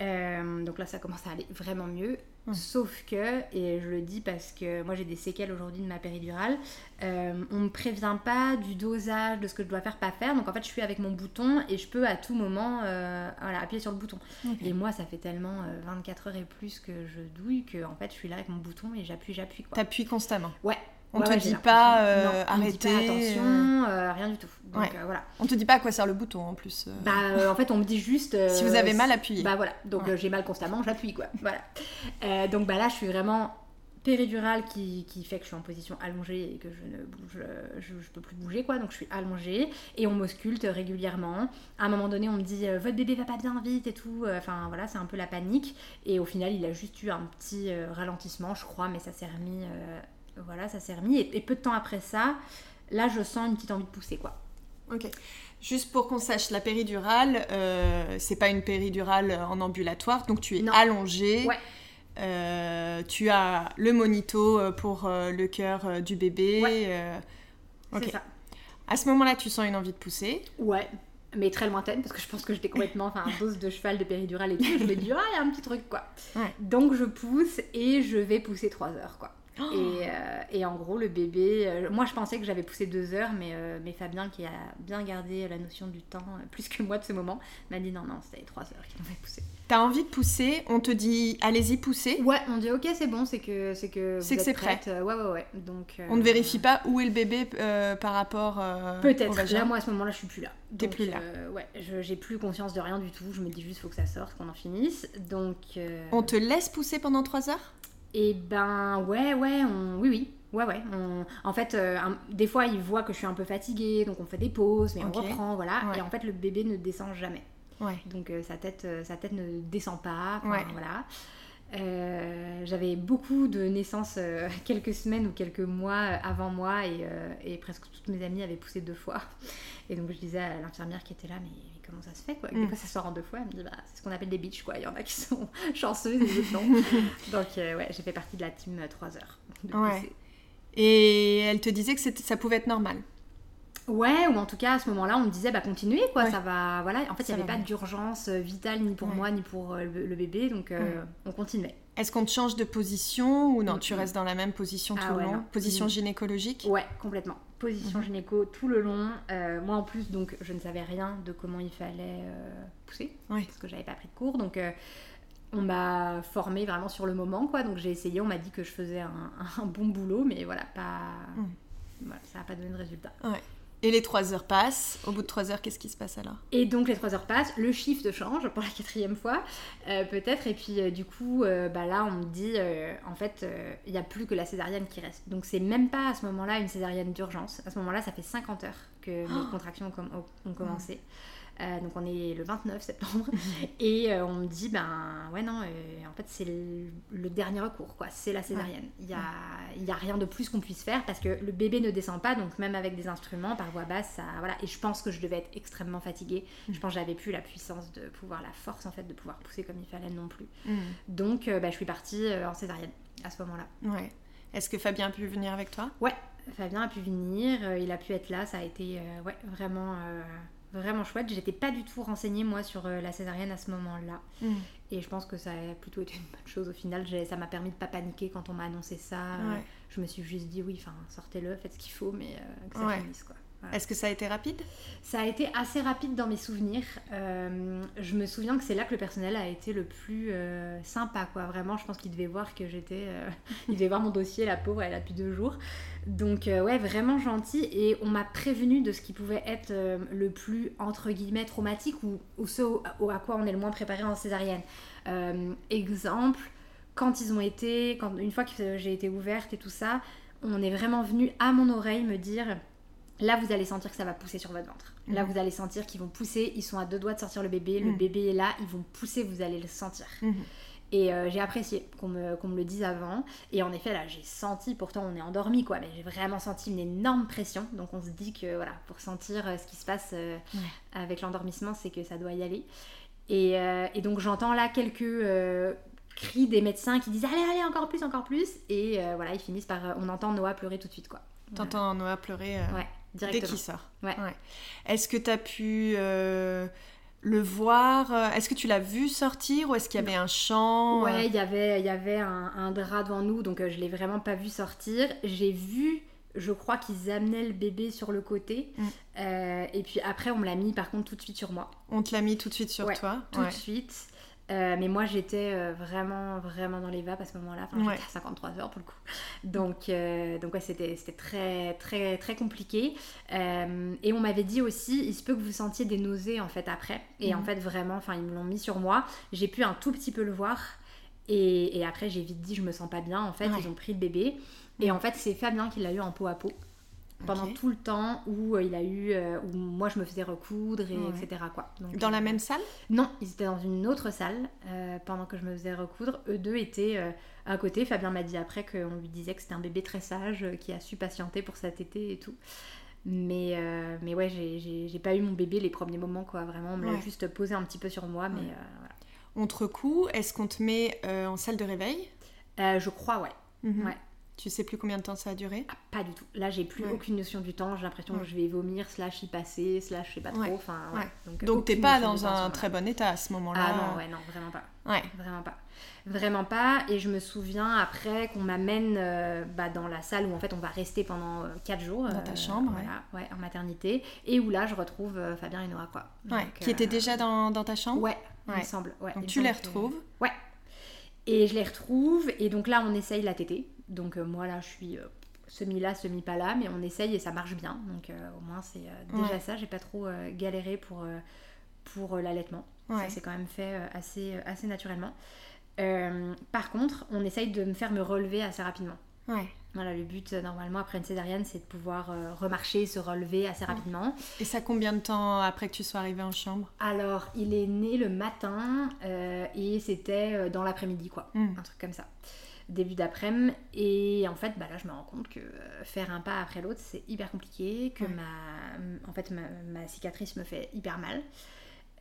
Euh, donc là, ça commence à aller vraiment mieux. Sauf que, et je le dis parce que moi j'ai des séquelles aujourd'hui de ma péridurale, euh, on me prévient pas du dosage, de ce que je dois faire, pas faire. Donc en fait, je suis avec mon bouton et je peux à tout moment voilà, appuyer sur le bouton. Et moi, ça fait tellement 24 heures et plus que je douille que en fait, je suis là avec mon bouton et j'appuie, j'appuie. T'appuies constamment Ouais, on te dit pas euh, arrêter. attention, euh. Euh, rien du tout. Donc voilà. On te dit pas à quoi sert le bouton en plus. Bah en fait on me dit juste. si vous avez mal, appuyez. Bah voilà. Donc j'ai mal constamment, j'appuie quoi. Voilà. donc bah là je suis vraiment péridurale qui, qui, fait que je suis en position allongée et que je ne bouge, je, je, peux plus bouger quoi, donc je suis allongée et on m'ausculte régulièrement. À un moment donné, on me dit votre bébé va pas bien vite et tout, enfin voilà, c'est un peu la panique. Et au final, il a juste eu un petit ralentissement, je crois, mais ça s'est remis voilà, ça s'est remis. Et, peu de temps après ça, là, je sens une petite envie de pousser, quoi. Ok. Juste pour qu'on sache, la péridurale, euh, c'est pas une péridurale en ambulatoire, donc tu es allongée. Ouais. Euh, tu as le monito euh, pour euh, le cœur du bébé. Ouais. C'est ça. À ce moment-là, tu sens une envie de pousser. Ouais, mais très lointaine parce que je pense que j'étais complètement enfin dose de cheval de péridurale et tout je me dis ah il y a un petit truc quoi ouais. donc je pousse et je vais pousser 3 heures quoi et, euh, et, en gros, le bébé, euh, moi je pensais que j'avais poussé deux heures, mais, euh, mais Fabien, qui a bien gardé la notion du temps plus que moi de ce moment, m'a dit non, non, c'était trois heures qu'il m'avait poussé. T'as envie de pousser, on te dit allez-y pousser. Ouais, on dit ok, c'est bon, c'est que c'est que c'est que c'est prêt. ouais, ouais, ouais. Donc on ne vérifie pas où est le bébé par rapport. Peut-être. Là, moi à ce moment-là, je suis plus là. T'es plus là. ouais, j'ai plus conscience de rien du tout. Je me dis juste faut que ça sorte, qu'on en finisse. Donc. On te laisse pousser pendant trois heures? Et ben ouais, ouais, on... oui, oui. Ouais, ouais. En fait, euh, des fois, il voit que je suis un peu fatiguée, donc on fait des pauses, mais on reprend, voilà. Et en fait, le bébé ne descend jamais. Ouais. Donc euh, sa, tête, euh, sa tête ne descend pas. Voilà. J'avais beaucoup de naissances quelques semaines ou quelques mois avant moi et, et, presque toutes mes amies avaient poussé deux fois. Et donc je disais à l'infirmière qui était là, mais comment ça se fait quoi? Des mm. fois ça sort en deux fois, elle me dit bah, c'est ce qu'on appelle des bitches quoi. Il y en a qui sont chanceuses et d'autres non. Donc euh, ouais, j'ai fait partie de la team 3 euh, heures. Ouais. Et elle te disait que ça pouvait être normal? Ouais, ou en tout cas à ce moment-là, on me disait bah continuez quoi, ça va. Voilà, en fait, il n'y avait pas d'urgence euh, vitale ni pour moi ni pour le, bébé, donc on continuait. Est-ce qu'on te change de position ou non Tu restes dans la même position ah tout le long Position gynécologique? Ouais, complètement. Position mhm. gynéco tout le long. Euh, moi en plus, donc je ne savais rien de comment il fallait euh, pousser parce que j'avais pas pris de cours. Donc euh, on m'a formé vraiment sur le moment quoi. Donc j'ai essayé. On m'a dit que je faisais un, bon boulot, mais voilà, pas. Mhm. ça n'a pas donné de résultat. Ouais. Et les 3 heures passent. Au bout de 3 heures, qu'est-ce qui se passe alors? Et donc les 3 heures passent, le shift change pour la quatrième fois, euh, peut-être. Et puis euh, du coup, euh, bah, là, on me dit, en fait, il n'y a plus que la césarienne qui reste. Donc c'est même pas à ce moment-là une césarienne d'urgence. À ce moment-là, ça fait 50 heures que mes Oh. contractions ont, ont commencé. Euh, donc on est le 29 septembre. Et euh, on me dit ben ouais non euh, en fait c'est le, le dernier recours quoi. C'est la césarienne. Il y a, y a rien de plus qu'on puisse faire parce que le bébé ne descend pas. Donc même avec des instruments par voie basse ça voilà. Et je pense que je devais être extrêmement fatiguée. Je pense que j'avais plus la puissance de pouvoir la force en fait de pouvoir pousser comme il fallait non plus. Mm. donc bah, je suis partie en césarienne à ce moment là Ouais. Est-ce que Fabien a pu venir avec toi? Ouais, Fabien a pu venir, il a pu être là, ça a été ouais, vraiment, vraiment chouette. J'étais pas du tout renseignée moi sur euh, la césarienne à ce moment-là. Mm. Et je pense que ça a plutôt été une bonne chose au final. Ça m'a permis de pas paniquer quand on m'a annoncé ça. Ouais. je me suis juste dit oui, enfin sortez-le, faites ce qu'il faut, mais euh, que ça Ouais. finisse quoi. Voilà. Est-ce que ça a été rapide? Ça a été assez rapide dans mes souvenirs. Euh, je me souviens que c'est là que le personnel a été le plus euh, sympa, quoi. Vraiment, je pense qu'il devait voir que j'étais. euh, il devait voir mon dossier, la pauvre, elle a plus deux jours. Donc, ouais, vraiment gentil. Et on m'a prévenu de ce qui pouvait être le plus, entre guillemets, traumatique ou, ou ce au- au- à quoi on est le moins préparé en césarienne. Exemple, quand ils ont été. Quand, une fois que j'ai été ouverte et tout ça, on est vraiment venu à mon oreille me dire. Là, vous allez sentir que ça va pousser sur votre ventre. Là, Mhm. vous allez sentir qu'ils vont pousser. Ils sont à deux doigts de sortir le bébé. Le Mhm. bébé est là. Ils vont pousser. Vous allez le sentir. Mhm. Et euh, j'ai apprécié qu'on me, me le dise avant. Et en effet, là, j'ai senti, pourtant on est endormi, quoi, mais j'ai vraiment senti une énorme pression. Donc on se dit que, voilà, pour sentir euh, ce qui se passe euh, Ouais. avec l'endormissement, c'est que ça doit y aller. Et, euh, et donc j'entends là quelques cris des médecins qui disent Allez, allez, encore plus, encore plus. Et voilà, ils finissent par. on entend Noah pleurer tout de suite, quoi. T'entends Noah pleurer euh, Dès qu'il sort. Ouais. Est-ce que tu as pu euh, le voir euh, Est-ce que tu l'as vu sortir ou est-ce qu'il y avait un chant Ouais, il y avait, il y avait un, un drap devant nous, donc euh, je l'ai vraiment pas vu sortir. J'ai vu, je crois qu'ils amenaient le bébé sur le côté. Mm. Euh, et puis après, on me l'a mis par contre tout de suite sur moi. On te l'a mis tout de suite sur Ouais, toi? Tout Ouais. de suite. Euh, mais moi, j'étais euh, vraiment, vraiment dans les vapes à ce moment-là. Enfin, Ouais. j'étais à 53 heures pour le coup. Donc, euh, donc ouais, c'était c'était très, très, très compliqué. Et on m'avait dit aussi, il se peut que vous sentiez des nausées en fait après. Et Mhm. en fait, vraiment, enfin, ils me l'ont mis sur moi. J'ai pu un tout petit peu le voir. Et, et après, j'ai vite dit, je me sens pas bien. En fait, Ouais. ils ont pris le bébé. Et en fait, c'est Fabien qui l'a eu en peau à peau pendant tout le temps où euh, il a eu, euh, où moi je me faisais recoudre et Ouais. etc. Quoi. Donc, Dans la euh, même salle? Non, ils étaient dans une autre salle euh, pendant que je me faisais recoudre. Eux deux étaient à côté. Fabien m'a dit après qu'on lui disait que c'était un bébé très sage qui a su patienter pour sa tétée et tout. Mais, mais ouais, j'ai- pas eu mon bébé les premiers moments, quoi. Vraiment, on me l'a juste posé un petit peu sur moi, mais Ouais. euh, voilà. On te recoue Est-ce qu'on te met en salle de réveil? Je crois, ouais. Mhm. Ouais. Tu sais plus combien de temps ça a duré Ah, pas du tout. Là, j'ai plus Ouais. aucune notion du temps. J'ai l'impression Ouais. que je vais vomir, slash y passer, slash je sais pas trop. Enfin, ouais. Donc, Donc t'es pas dans un très bon état à ce moment-là Ah non, ouais, non, vraiment pas. Ouais. Vraiment pas. Vraiment pas. Et je me souviens après qu'on m'amène euh, bah, dans la salle où en fait on va rester pendant 4 jours. Dans ta chambre, ouais. voilà, ouais, en maternité. Et où là je retrouve euh, Fabien et Noah quoi. Donc, Qui euh, était déjà dans, dans ta chambre Ouais, il me semble. Ouais, Donc tu les retrouves Ouais. Et je les retrouve. Et donc là on essaye la tétée. Donc euh, moi là je suis euh, semi là, semi pas là. Mais on essaye et ça marche bien. Donc euh, au moins c'est déjà Ouais. ça. J'ai pas trop galéré pour, pour l'allaitement. Ouais. Ça s'est quand même fait assez, assez naturellement. Euh, par contre, on essaye de me faire me relever assez rapidement. Ouais. Voilà, le but normalement après une césarienne, c'est de pouvoir euh, remarcher, se relever assez rapidement. Et ça combien de temps après que tu sois arrivée en chambre? Alors, il est né le matin euh, et c'était dans l'après-midi, quoi. Hmm. Un truc comme ça. Début d'après-midi. Et en fait, bah là, je me rends compte que euh, faire un pas après l'autre, c'est hyper compliqué. Que Ouais. ma, en fait, ma, ma cicatrice me fait hyper mal.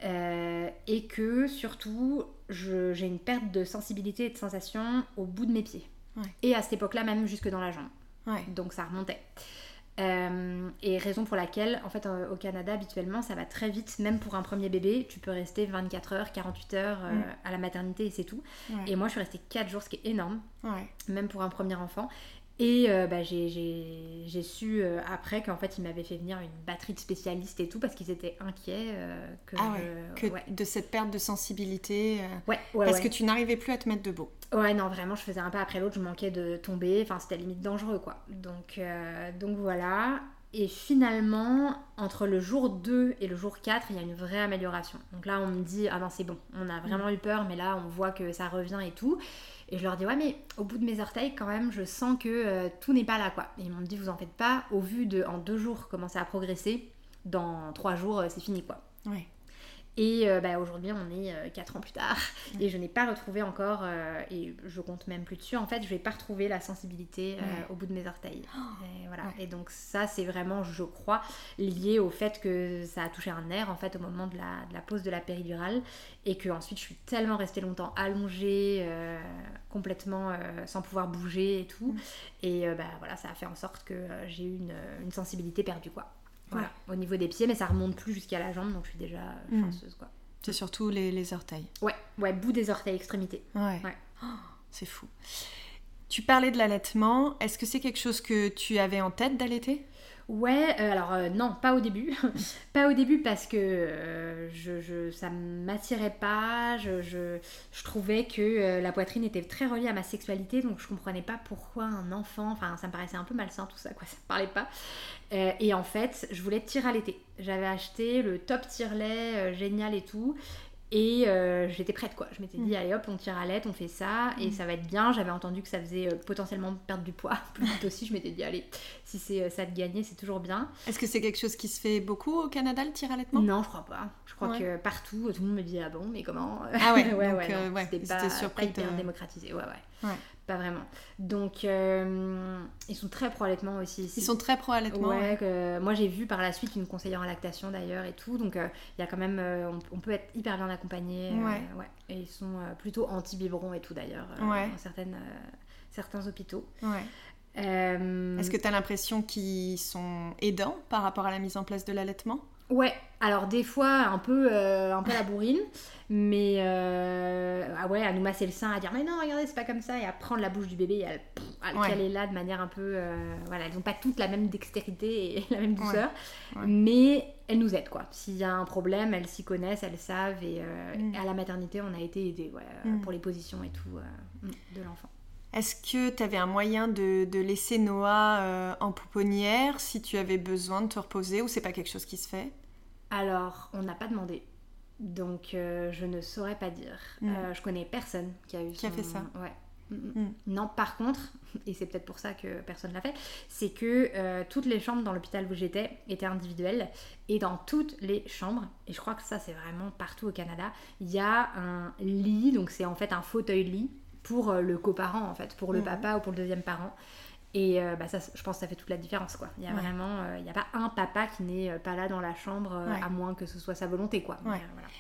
Euh, et que surtout, j'ai une perte de sensibilité et de sensation au bout de mes pieds. Ouais. Et à cette époque-là, même jusque dans la jambe. Ouais. Donc ça remontait. Euh, et raison pour laquelle, en fait, euh, au Canada, habituellement, ça va très vite. Même pour un premier bébé, tu peux rester 24 heures, 48 heures euh, Mm. à la maternité et c'est tout. Ouais. Et moi, je suis restée 4 jours, ce qui est énorme, Ouais. même pour un premier enfant. Et euh, bah, j'ai- su euh, après qu'en fait, ils m'avaient fait venir une batterie de spécialistes et tout parce qu'ils étaient inquiets euh, que Ah ouais, je- que ouais. de cette perte de sensibilité. Ouais, ouais, parce que tu n'arrivais plus à te mettre debout. Ouais, non, vraiment, je faisais un pas après l'autre, je manquais de tomber, enfin, c'était limite dangereux, quoi. Donc, donc voilà. Et finalement, entre le jour 2 et le jour 4, il y a une vraie amélioration. Donc là, on me dit, ah non, c'est bon, on a vraiment eu peur, mais là, on voit que ça revient et tout. Et je leur dis, ouais, mais au bout de mes orteils, quand même, je sens que euh, tout n'est pas là, quoi. Et ils m'ont dit, vous en faites pas, au vu de, en deux jours, comment ça a progressé, dans trois jours, c'est fini quoi. Et euh, bah, aujourd'hui, on est 4 euh, ans plus tard et je n'ai pas retrouvé encore, euh, et je compte même plus dessus, en fait, je n'ai pas retrouvé la sensibilité au bout de mes orteils. Oh. et, voilà. et donc ça, c'est vraiment, je crois, lié au fait que ça a touché un nerf, en fait, au moment de la, de la pose de la péridurale et que ensuite je suis tellement restée longtemps allongée, complètement sans pouvoir bouger et tout. Et bah, voilà, ça a fait en sorte que j'ai eu une, une sensibilité perdue, quoi. Voilà, au niveau des pieds, mais ça remonte plus jusqu'à la jambe, donc je suis déjà mm. chanceuse, quoi. C'est surtout les, les, orteils. Ouais, ouais, bout des orteils, extrémité. Ouais. Oh, c'est fou. Tu parlais de l'allaitement. Est-ce que c'est quelque chose que tu avais en tête d'allaiter? Ouais, euh, alors euh, non, pas au début. pas au début parce que euh, je, je, ça m'attirait pas. Je, je, trouvais que la poitrine était très reliée à ma sexualité, donc je comprenais pas pourquoi un enfant. Enfin, ça me paraissait un peu malsain tout ça, quoi. Ça me parlait pas. et en fait, je voulais tirer à l'été. J'avais acheté le top tire-lait génial et tout. Et euh, j'étais prête quoi. Je m'étais dit, mm. allez hop, on tire à l'aide, on fait ça et mm. ça va être bien. J'avais entendu que ça faisait euh, potentiellement perdre du poids plus vite aussi. Je m'étais dit, allez, si c'est euh, ça de gagner, c'est toujours bien. Est-ce que c'est quelque chose qui se fait beaucoup au Canada, le tir à l'allaitement Non, je crois pas. Je crois que partout, tout le monde me dit, ah bon, mais comment? Ah ouais, ouais, ouais. C'était pas, surpris pas hyper démocratisé. Ouais, ouais. Pas vraiment. Donc, euh, ils sont très pro-allaitement aussi. Ils sont très pro-allaitement Ouais, moi j'ai vu par la suite une conseillère en lactation d'ailleurs et tout. Donc, euh, il y a quand même. Euh, on, peut être hyper bien accompagné. ouais. Et ils sont plutôt anti-biberon et tout d'ailleurs. dans certaines, certains hôpitaux. Ouais. Est-ce que tu as l'impression qu'ils sont aidants par rapport à la mise en place de l'allaitement? Ouais, alors des fois un peu, euh, un peu la bourrine, mais euh, ah ouais, à nous masser le sein, à dire mais non, regardez, c'est pas comme ça, et à prendre la bouche du bébé et à, le caler là de manière un peu. Euh, voilà, elles n'ont pas toutes la même dextérité et la même douceur, mais elles nous aident quoi. S'il y a un problème, elles s'y connaissent, elles savent, et mm. à la maternité, on a été aidés mm. pour les positions et tout de l'enfant. Est-ce que tu avais un moyen de, de laisser Noah euh, en pouponnière si tu avais besoin de te reposer ou c'est pas quelque chose qui se fait? Alors, on n'a pas demandé. Donc, euh, je ne saurais pas dire. Mm. Euh, je connais personne qui a eu Qui a fait ça Ouais. Mm, mm. Non, par contre, et c'est peut-être pour ça que personne l'a fait, c'est que toutes les chambres dans l'hôpital où j'étais étaient individuelles et dans toutes les chambres, et je crois que ça c'est vraiment partout au Canada, il y a un lit, donc c'est en fait un fauteuil lit pour euh, le coparent en fait, pour le mhm. papa ou pour le deuxième parent. Et euh, bah ça, je pense que ça fait toute la différence, quoi. Il y a vraiment, euh, il n'y a pas un papa qui n'est pas là dans la chambre, à moins que ce soit sa volonté, quoi.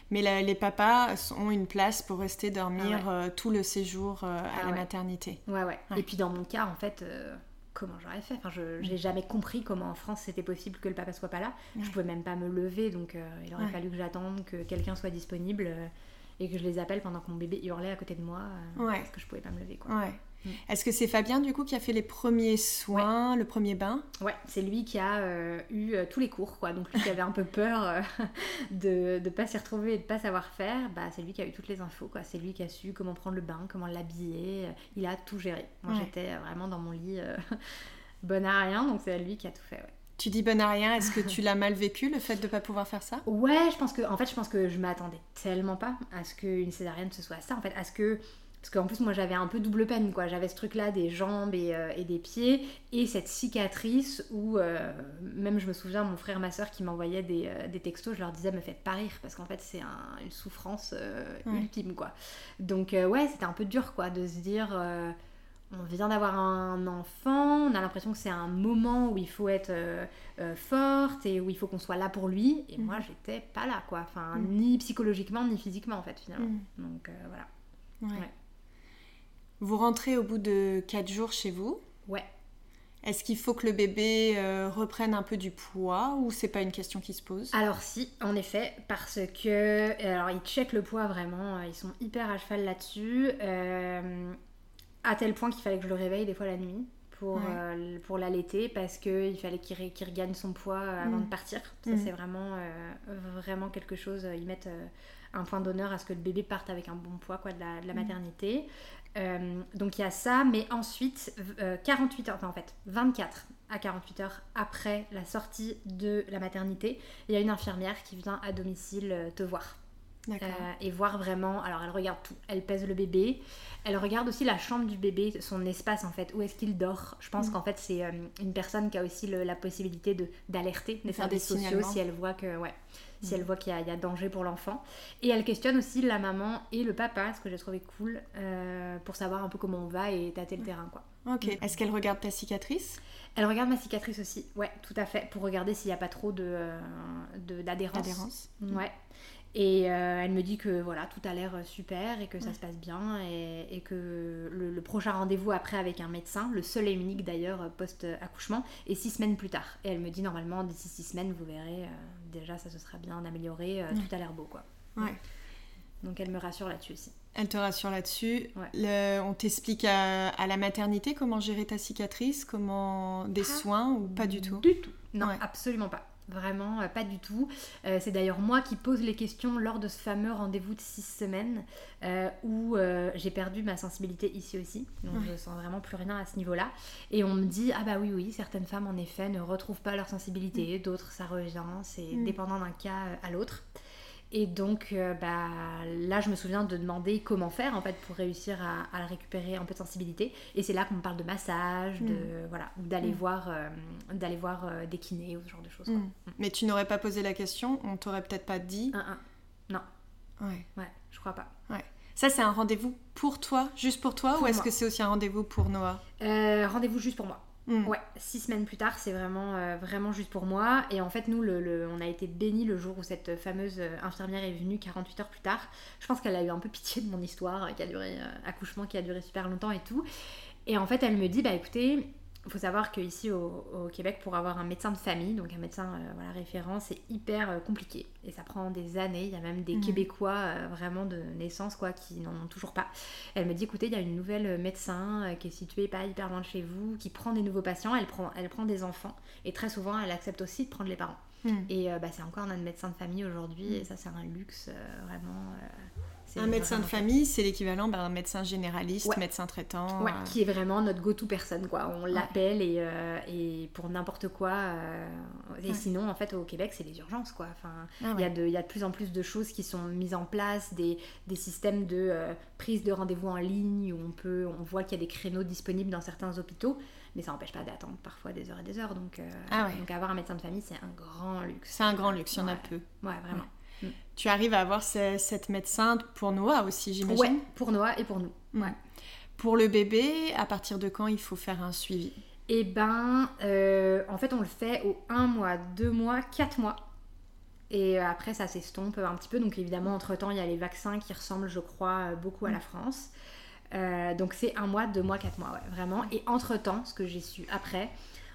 Mais, les papas ont une place pour rester dormir tout le séjour à ah la maternité. Ouais, ouais, Et puis dans mon cas, en fait, comment j'aurais fait? Enfin, je n'ai mm. jamais compris comment en France c'était possible que le papa soit pas là. Je pouvais même pas me lever, donc il aurait fallu que j'attende que quelqu'un soit disponible et que je les appelle pendant que mon bébé hurlait à côté de moi euh, parce que je pouvais pas me lever. Quoi. Ouais. Mm. Est-ce que c'est Fabien du coup qui a fait les premiers soins, le premier bain? Ouais, c'est lui qui a euh, eu euh, tous les cours quoi. Donc lui qui avait un peu peur de ne pas s'y retrouver et de pas savoir faire, bah c'est lui qui a eu toutes les infos quoi. C'est lui qui a su comment prendre le bain, comment l'habiller. Il a tout géré. Moi j'étais vraiment dans mon lit bonne à rien, donc c'est lui qui a tout fait. Ouais. Tu dis bon à rien, est-ce que tu l'as mal vécu le fait de ne pas pouvoir faire ça? Ouais, je pense que en fait je pense que je m'attendais tellement pas à ce qu'une césarienne ce soit ça en fait, à ce que parce qu'en plus moi j'avais un peu double peine quoi, j'avais ce truc là des jambes et, euh, des pieds et cette cicatrice où euh, même je me souviens mon frère ma soeur qui m'envoyaient des, euh, des, textos, je leur disais me faites pas rire parce qu'en fait c'est une souffrance ultime quoi. Donc ouais, c'était un peu dur quoi de se dire on vient d'avoir un enfant, on a l'impression que c'est un moment où il faut être euh, euh, forte et où il faut qu'on soit là pour lui. Et moi, mm. j'étais pas là, quoi. Enfin, mm. ni psychologiquement, ni physiquement, en fait, finalement. Mm. Donc, euh, voilà. Vous rentrez au bout de 4 jours chez vous Ouais. Est-ce qu'il faut que le bébé reprenne un peu du poids ou c'est pas une question qui se pose? Alors si, en effet, parce que alors ils checkent le poids vraiment, ils sont hyper à cheval là-dessus à tel point qu'il fallait que je le réveille des fois la nuit pour, euh, pour l'allaiter parce qu'il fallait qu'il, regagne son poids euh, avant de mm. partir. Ça, mm. c'est vraiment, euh, vraiment quelque chose. Ils mettent un point d'honneur à ce que le bébé parte avec un bon poids quoi, de, la, de la mm. maternité. donc il y a ça, mais ensuite, 48 heures, enfin en fait, 24 à 48 heures après la sortie de la maternité, il y a une infirmière qui vient à domicile te voir. Et voir vraiment. Alors, elle regarde tout. Elle pèse le bébé. Elle regarde aussi la chambre du bébé, son espace en fait, où est-ce qu'il dort. Je pense mm. qu'en fait, c'est une personne qui a aussi la possibilité de d'alerter les services sociaux si elle voit que. Ouais si elle mm. voit qu'il y, a danger pour l'enfant. Et elle questionne aussi la maman et le papa, ce que j'ai trouvé cool, euh, pour savoir un peu comment on va et tâter le terrain. Quoi. Ok. Mm. Est-ce qu'elle regarde ta cicatrice? Elle regarde ma cicatrice aussi, ouais, tout à fait, pour regarder s'il n'y a pas trop de, euh, d'adhérence. Ouais. Et euh, elle me dit que voilà, tout a l'air super et que ça se passe bien et, que le, prochain rendez-vous après avec un médecin, le seul et unique d'ailleurs post-accouchement, est six semaines plus tard. Et elle me dit normalement d'ici six semaines, vous verrez, euh, déjà ça se sera bien amélioré, euh, tout a l'air beau quoi. Ouais. Donc elle me rassure là-dessus aussi. Elle te rassure là-dessus. on t'explique à, la maternité comment gérer ta cicatrice, comment des soins ou pas du tout? Du tout. Non, absolument pas. Vraiment, euh, pas du tout. Euh, c'est d'ailleurs moi qui pose les questions lors de ce fameux rendez-vous de six semaines euh, où j'ai perdu ma sensibilité ici aussi. Donc je sens vraiment plus rien à ce niveau-là. Et on me dit, ah bah oui, oui, certaines femmes en effet ne retrouvent pas leur sensibilité, mm. d'autres ça revient, c'est mm. dépendant d'un cas à l'autre. Et donc, euh, bah, là, je me souviens de demander comment faire en fait pour réussir à, récupérer un peu de sensibilité. Et c'est là qu'on me parle de massage, de mm. voilà, d'aller mm. voir, euh, d'aller voir euh, des kinés ou ce genre de choses. Mm. Mais tu n'aurais pas posé la question, on t'aurait peut-être pas dit? Non. Ouais. Ouais, je crois pas. Ouais. Ça, c'est un rendez-vous pour toi, juste pour toi, ou est-ce que c'est aussi un rendez-vous pour Noah? Rendez-vous juste pour moi. Mm. Ouais, six semaines plus tard, c'est vraiment, euh, vraiment juste pour moi. Et en fait, nous, le, on a été bénis le jour où cette fameuse euh, infirmière est venue 48 heures plus tard. Je pense qu'elle a eu un peu pitié de mon histoire, euh, qui a duré, accouchement qui a duré super longtemps et tout. Et en fait, elle me dit, bah écoutez, il faut savoir qu'ici au, au, Québec, pour avoir un médecin de famille, donc un médecin euh, voilà, référent, c'est hyper euh, compliqué. Et ça prend des années. Il y a même des mmh. Québécois euh, vraiment de naissance quoi, qui n'en ont toujours pas. Elle me dit écoutez, il y a une nouvelle médecin qui est située pas hyper loin de chez vous, qui prend des nouveaux patients. Elle prend, elle prend des enfants. Et très souvent, elle accepte aussi de prendre les parents. Mmh. Et bah, c'est encore un médecin de famille aujourd'hui. Et ça, c'est un luxe vraiment un médecin de famille, c'est l'équivalent d'un médecin généraliste, médecin traitant. Ouais, euh. qui est vraiment notre go-to personne, quoi. On l'appelle et, euh, et, pour n'importe quoi. Euh, et sinon, en fait, au Québec, c'est les urgences, quoi. Enfin, ah il y, a de, y a de plus en plus de choses qui sont mises en place, des, des systèmes de prise de rendez-vous en ligne où on peut, on voit qu'il y a des créneaux disponibles dans certains hôpitaux mais ça n'empêche pas d'attendre parfois des heures et des heures. Donc, ah donc avoir un médecin de famille, c'est un grand luxe. C'est un grand luxe, il y en a peu. Ouais, vraiment. Tu arrives à avoir cette médecin pour Noah aussi, j'imagine Ouais, pour Noah et pour nous. Ouais. Pour le bébé, à partir de quand il faut faire un suivi? Eh ben, euh, en fait, on le fait au 1 mois, 2 mois, 4 mois. Et après, ça s'estompe un petit peu. Donc, évidemment, entre-temps, il y a les vaccins qui ressemblent, je crois, beaucoup à la France. Euh, donc, c'est 1 mois, 2 mois, 4 mois, ouais, vraiment. Et entre-temps, ce que j'ai su après,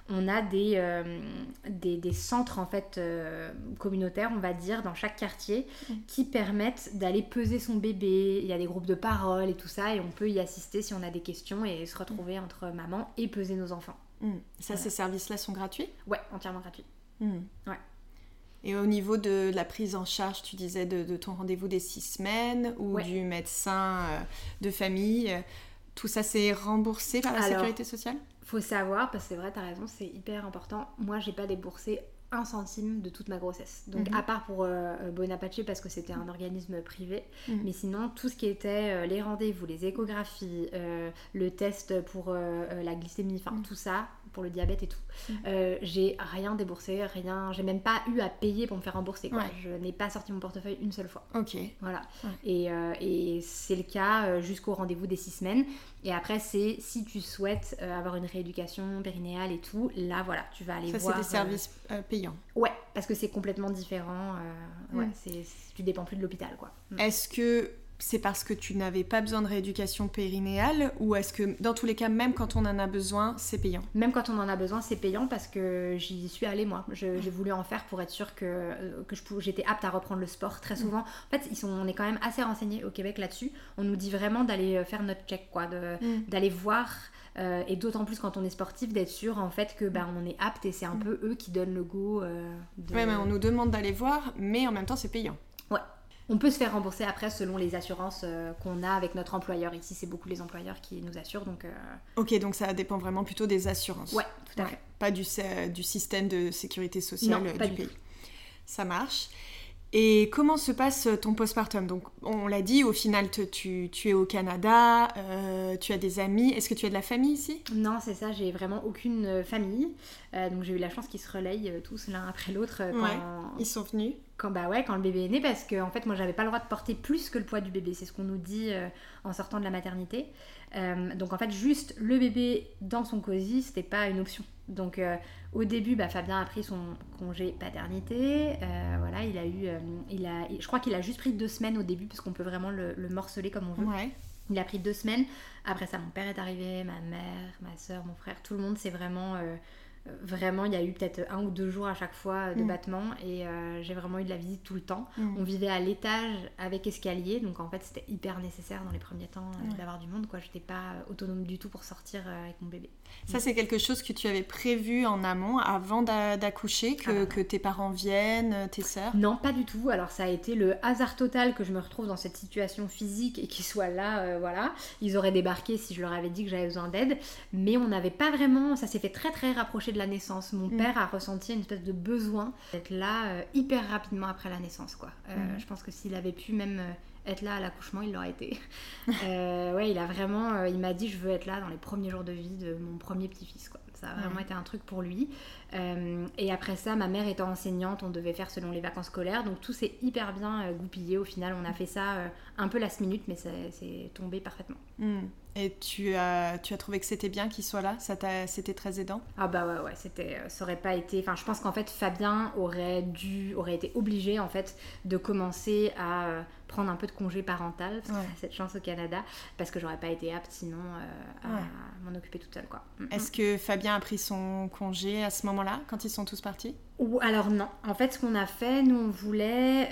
on a des, euh, des, centres en fait euh, communautaires, on va dire, dans chaque quartier, mm. qui permettent d'aller peser son bébé. Il y a des groupes de parole et tout ça, et on peut y assister si on a des questions et se retrouver mm. entre maman et peser nos enfants. Mm. Ça, ces services-là sont gratuits? Ouais, entièrement gratuits. Ouais. Et au niveau de la prise en charge, tu disais de, ton rendez-vous des six semaines ou du médecin euh, de famille, tout ça c'est remboursé par la sécurité sociale? faut savoir, parce que c'est vrai, tu as raison, c'est hyper important. Moi, j'ai pas déboursé un centime de toute ma grossesse. Donc, mhm. à part pour euh, euh, Bonapace, parce que c'était un organisme privé, mhm. mais sinon, tout ce qui était euh, les rendez-vous, les échographies, le test pour la glycémie, enfin, mhm. tout ça, pour le diabète et tout. Euh, j'ai rien déboursé, rien. J'ai même pas eu à payer pour me faire rembourser. Quoi. Je n'ai pas sorti mon portefeuille une seule fois. Ok. Voilà. Et, euh, et c'est le cas euh, jusqu'au rendez-vous des six semaines. Et après, c'est si tu souhaites avoir une rééducation périnéale et tout, là, voilà, tu vas aller Ça, voir. c'est des services payants. Ouais, parce que c'est complètement différent. Ouais, mm. c'est, tu dépends plus de l'hôpital, quoi. Mm. Est-ce que c'est parce que tu n'avais pas besoin de rééducation périnéale ou est-ce que dans tous les cas, même quand on en a besoin, c'est payant? Même quand on en a besoin, c'est payant parce que j'y suis allée moi. J'ai voulu en faire pour être sûre que, euh, que j'étais apte à reprendre le sport. Très souvent, en fait, ils sont, on est quand même assez renseignés au Québec là-dessus. On nous dit vraiment d'aller euh, faire notre check, quoi, mm. d'aller voir. Euh, et d'autant plus quand on est sportif, d'être sûr en fait que ben, on est apte et c'est un mm. peu eux qui donnent le goût. de... Ouais, mais on nous demande d'aller voir, mais en même temps c'est payant. On peut se faire rembourser après selon les assurances euh, qu'on a avec notre employeur. Ici, c'est beaucoup les employeurs qui nous assurent. Donc, euh, Ok, donc ça dépend vraiment plutôt des assurances. Ouais, tout à fait. Pas du, du système de sécurité sociale du pays. Ça marche. Et comment se passe ton postpartum? Donc, on l'a dit, au final, tu, tu, es au Canada, euh, tu as des amis. Est-ce que tu as de la famille ici? Non, c'est ça, j'ai vraiment aucune euh, famille. Euh, donc, j'ai eu la chance qu'ils se relayent tous l'un après l'autre. Ils sont venus? Quand, bah ouais, quand le bébé est né, parce que en fait, moi, j'avais pas le droit de porter plus que le poids du bébé. C'est ce qu'on nous dit en sortant de la maternité. donc, en fait, juste le bébé dans son cosy, c'était pas une option. Donc, au début, bah, Fabien a pris son congé paternité. Euh, voilà, il a eu, euh, il a, je crois qu'il a juste pris deux semaines au début, parce qu'on peut vraiment le, morceler comme on veut. Il a pris deux semaines. Après ça, mon père est arrivé, ma mère, ma soeur, mon frère, tout le monde s'est vraiment euh, vraiment, il y a eu peut-être un ou deux jours à chaque fois de mm. battement et euh, j'ai vraiment eu de la visite tout le temps. Mm. On vivait à l'étage avec escalier, donc en fait c'était hyper nécessaire dans les premiers temps euh, d'avoir du monde. Quoi, j'étais pas autonome du tout pour sortir euh, avec mon bébé. Ça c'est quelque chose que tu avais prévu en amont avant d'accoucher, que, que, tes parents viennent, tes sœurs? Non, pas du tout. Alors ça a été le hasard total que je me retrouve dans cette situation physique et qu'ils soient là, voilà. Ils auraient débarqué si je leur avais dit que j'avais besoin d'aide, mais on n'avait pas vraiment. Ça s'est fait très très rapproché de la naissance. Mon mm. père a ressenti une espèce de besoin d'être là euh, hyper rapidement après la naissance. Quoi. Euh, mm. Je pense que s'il avait pu même euh, être là à l'accouchement, il l'aurait été. ouais, il a vraiment, il m'a dit je veux être là dans les premiers jours de vie de mon premier petit-fils. Quoi. Ça a vraiment été un truc pour lui. et après ça, ma mère étant enseignante, on devait faire selon les vacances scolaires. Donc tout s'est hyper bien goupillé. Au final, on a fait ça un peu last minute, mais c'est tombé parfaitement. Et tu as, tu as trouvé que c'était bien qu'il soit là? C'était très aidant? Ah bah ouais, ouais, c'était, euh, ça aurait pas été... Enfin, je pense qu'en fait, Fabien aurait dû, aurait été obligé, en fait, de commencer à euh, prendre un peu de congé parental, parce cette chance au Canada, parce que j'aurais pas été apte sinon euh, à m'en occuper toute seule, quoi. Mm, mm. Est-ce que Fabien a pris son congé à ce moment-là, quand ils sont tous partis? Ou alors non. En fait, ce qu'on a fait, nous, on voulait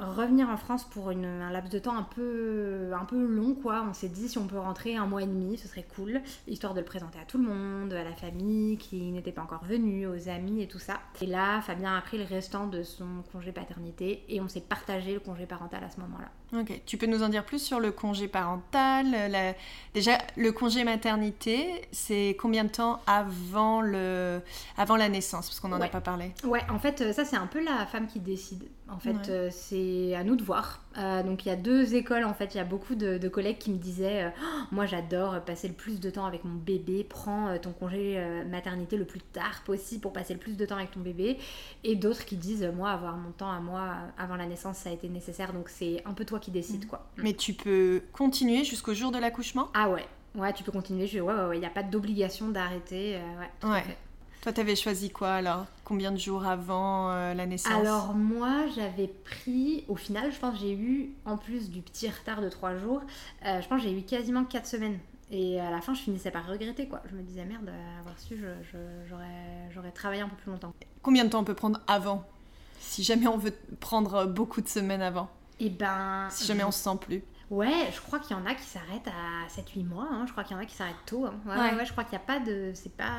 revenir en France pour un laps de temps un peu, un peu long, quoi. On s'est dit si on peut rentrer un mois et demi, ce serait cool, histoire de le présenter à tout le monde, à la famille qui n'était pas encore venue, aux amis et tout ça. Et là, Fabien a pris le restant de son congé paternité et on s'est partagé le congé parental à ce moment-là. Ok, tu peux nous en dire plus sur le congé parental Déjà, le congé maternité, c'est combien de temps avant, le... avant la naissance Parce qu'on n'en a pas parlé. Ouais, en fait, ça c'est un peu la femme qui décide. En fait, euh, c'est à nous de voir. Euh, donc il y a deux écoles en fait. Il y a beaucoup de, collègues qui me disaient euh, oh, Moi j'adore passer le plus de temps avec mon bébé, prends ton congé maternité le plus tard possible pour passer le plus de temps avec ton bébé. Et d'autres qui disent Moi, avoir mon temps à moi avant la naissance, ça a été nécessaire. Donc c'est un peu toi qui décides quoi. Mm. Mais tu peux continuer jusqu'au jour de l'accouchement? Ah ouais, ouais, tu peux continuer. Je... Ouais, ouais, il n'y a pas d'obligation d'arrêter. ouais, tout À fait. Toi, t'avais choisi quoi alors? Combien de jours avant euh, la naissance? Alors moi, j'avais pris, au final, je pense que j'ai eu, en plus du petit retard de 3 jours, euh, je pense que j'ai eu quasiment 4 semaines. Et à la fin, je finissais par regretter quoi. Je me disais merde, avoir su, j'aurais travaillé un peu plus longtemps. Combien de temps on peut prendre avant? Si jamais on veut prendre beaucoup de semaines avant? Et eh ben. Si jamais on se sent plus? Ouais, je crois qu'il y en a qui s'arrêtent à 7-8 mois. Hein. Je crois qu'il y en a qui s'arrêtent tôt. Hein. Ouais, ouais. je crois qu'il n'y a pas de. C'est pas.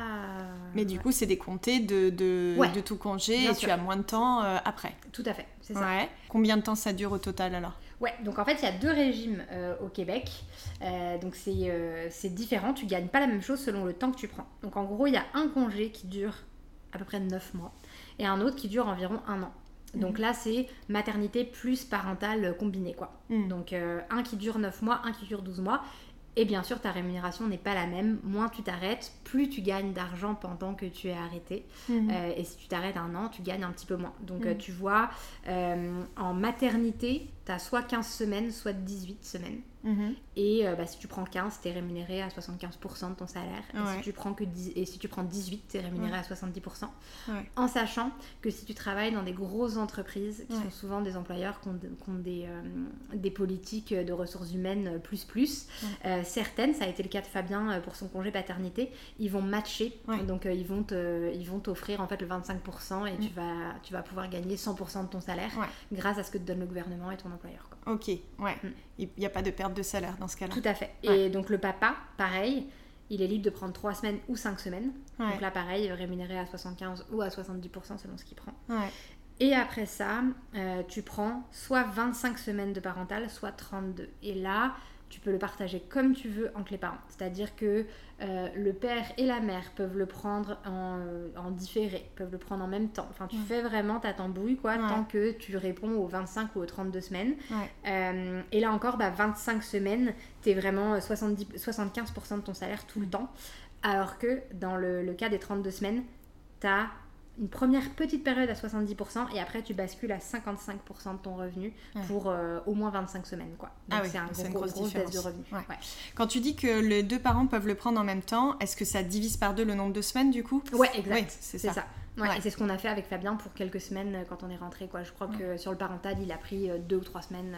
Mais du coup, c'est décompté de, de, de tout congé et tu as moins de temps euh, après. Tout à fait, c'est ça. Ouais. Combien de temps ça dure au total alors? Ouais, donc en fait, il y a deux régimes euh, au Québec. Euh, donc c'est différent. Tu gagnes pas la même chose selon le temps que tu prends. Donc en gros, il y a un congé qui dure à peu près 9 mois et un autre qui dure environ un an. Donc là, c'est maternité plus parentale combinée, quoi. Mm. Donc euh, un qui dure 9 mois, un qui dure 12 mois. Et bien sûr, ta rémunération n'est pas la même. Moins tu t'arrêtes, plus tu gagnes d'argent pendant que tu es arrêté. Mm. Euh, et si tu t'arrêtes un an, tu gagnes un petit peu moins. Donc euh, mm. tu vois, en maternité, tu as soit 15 semaines, soit 18 semaines. Mhm. Et euh, bah, si tu prends 15, tu es rémunéré à 75% de ton salaire. Et, si tu prends que et si tu prends 18, tu es rémunéré à 70%. En sachant que si tu travailles dans des grosses entreprises, qui sont souvent des employeurs qui ont, des, euh, des, politiques de ressources humaines plus plus, euh, certaines, ça a été le cas de Fabien pour son congé paternité, ils vont matcher. Donc ils vont ils vont t'offrir en fait le 25% et tu, mm. vas, tu vas pouvoir gagner 100% de ton salaire grâce à ce que te donne le gouvernement et ton employeur. Ok, ouais. Mm. Il n'y a pas de perte de salaire dans ce cas-là. Tout à fait. Et donc le papa, pareil, il est libre de prendre 3 semaines ou 5 semaines. Donc là, pareil, rémunéré à 75 ou à 70% selon ce qu'il prend. Et après ça, euh, tu prends soit 25 semaines de parental, soit 32. Et là, tu peux le partager comme tu veux entre les parents. C'est-à-dire que euh, le père et la mère peuvent le prendre en, en, différé, peuvent le prendre en même temps. Enfin, tu fais vraiment ta tambouille, quoi, tant que tu réponds aux 25 ou aux 32 semaines. Euh, et là encore, bah, 25 semaines, tu es vraiment 70, 75% de ton salaire tout le temps. Alors que dans le, le cas des 32 semaines, tu as une première petite période à 70% et après tu bascules à 55% de ton revenu pour euh, au moins 25 semaines quoi. Donc ah oui, c'est un gros, une grosse gros de revenu. Quand tu dis que les deux parents peuvent le prendre en même temps, est-ce que ça divise par deux le nombre de semaines du coup? Ouais, exact. c'est ça. ça. et c'est ce qu'on a fait avec Fabien pour quelques semaines euh, quand on est rentré. Quoi. Je crois que sur le parental, il a pris euh, deux ou trois semaines.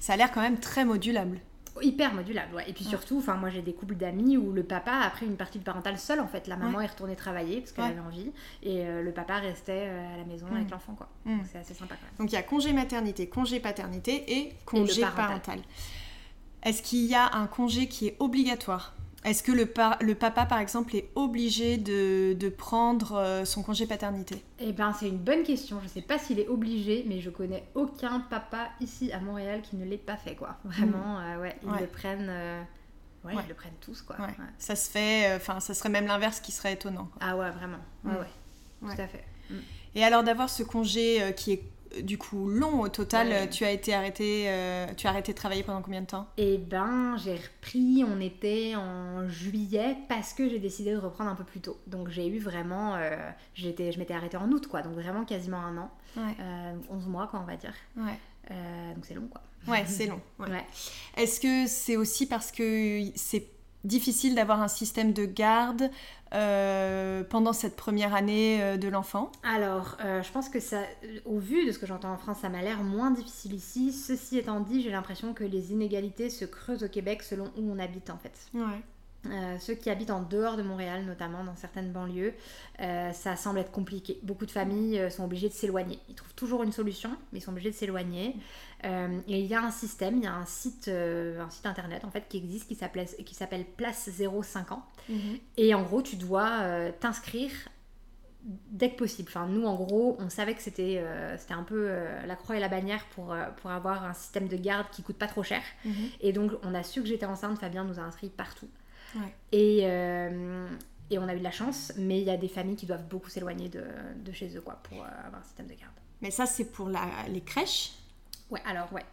Ça a l'air quand même très modulable. Hyper modulable, ouais. Et puis surtout, enfin moi j'ai des couples d'amis où le papa a pris une partie du parental seul en fait. La maman est retournée travailler parce qu'elle avait envie et euh, le papa restait euh, à la maison avec mm. l'enfant quoi. Mm. C'est assez sympa quand même. Donc il y a congé maternité, congé paternité et congé parental. Est-ce qu'il y a un congé qui est obligatoire? Est-ce que le, le, papa, par exemple, est obligé de, de prendre euh, son congé paternité? Eh bien, c'est une bonne question. Je ne sais pas s'il est obligé, mais je connais aucun papa ici à Montréal qui ne l'ait pas fait, quoi. Vraiment, hmm. euh, ouais, ils le prennent... Euh, ouais, ils le prennent tous, quoi. Ça se fait... Enfin, ça serait même l'inverse qui serait étonnant. Ah ouais, vraiment. Ouais, ouais. Tout à fait. Hmm. Et alors d'avoir ce congé qui est du coup long au total. Tu as été arrêté, euh, tu as arrêté de travailler pendant combien de temps? Eh ben, j'ai repris. On était en juillet parce que j'ai décidé de reprendre un peu plus tôt. Donc j'ai eu vraiment, euh, j'étais, je m'étais arrêtée en août quoi. Donc vraiment quasiment un an, euh, 11 mois quoi on va dire. Ouais. Euh, donc c'est long quoi. Ouais, c'est long. Ouais. Est-ce que c'est aussi parce que c'est difficile d'avoir un système de garde euh, pendant cette première année euh, de l'enfant Alors, euh, je pense que ça, au vu de ce que j'entends en France, ça m'a l'air moins difficile ici. Ceci étant dit, j'ai l'impression que les inégalités se creusent au Québec selon où on habite en fait. Ouais. Euh, ceux qui habitent en dehors de Montréal, notamment dans certaines banlieues, euh, ça semble être compliqué. Beaucoup de familles euh, sont obligées de s'éloigner. Ils trouvent toujours une solution, mais ils sont obligés de s'éloigner. et il y a un système, il y a un site, un site internet en fait qui existe qui s'appelle, qui s'appelle Place 05 ans. Mhm. Et en gros, tu dois t'inscrire dès que possible. Enfin, nous, en gros, on savait que c'était c'était un peu la croix et la bannière pour, pour avoir un système de garde qui coûte pas trop cher. Mhm. Et donc, on a su que j'étais enceinte. Fabien nous a inscrits partout. Et, euh, et on a eu de la chance, mais il y a des familles qui doivent beaucoup s'éloigner de, de, chez eux quoi, pour euh, avoir un système de garde. Mais ça, c'est pour la, les crèches? Ouais, alors ouais.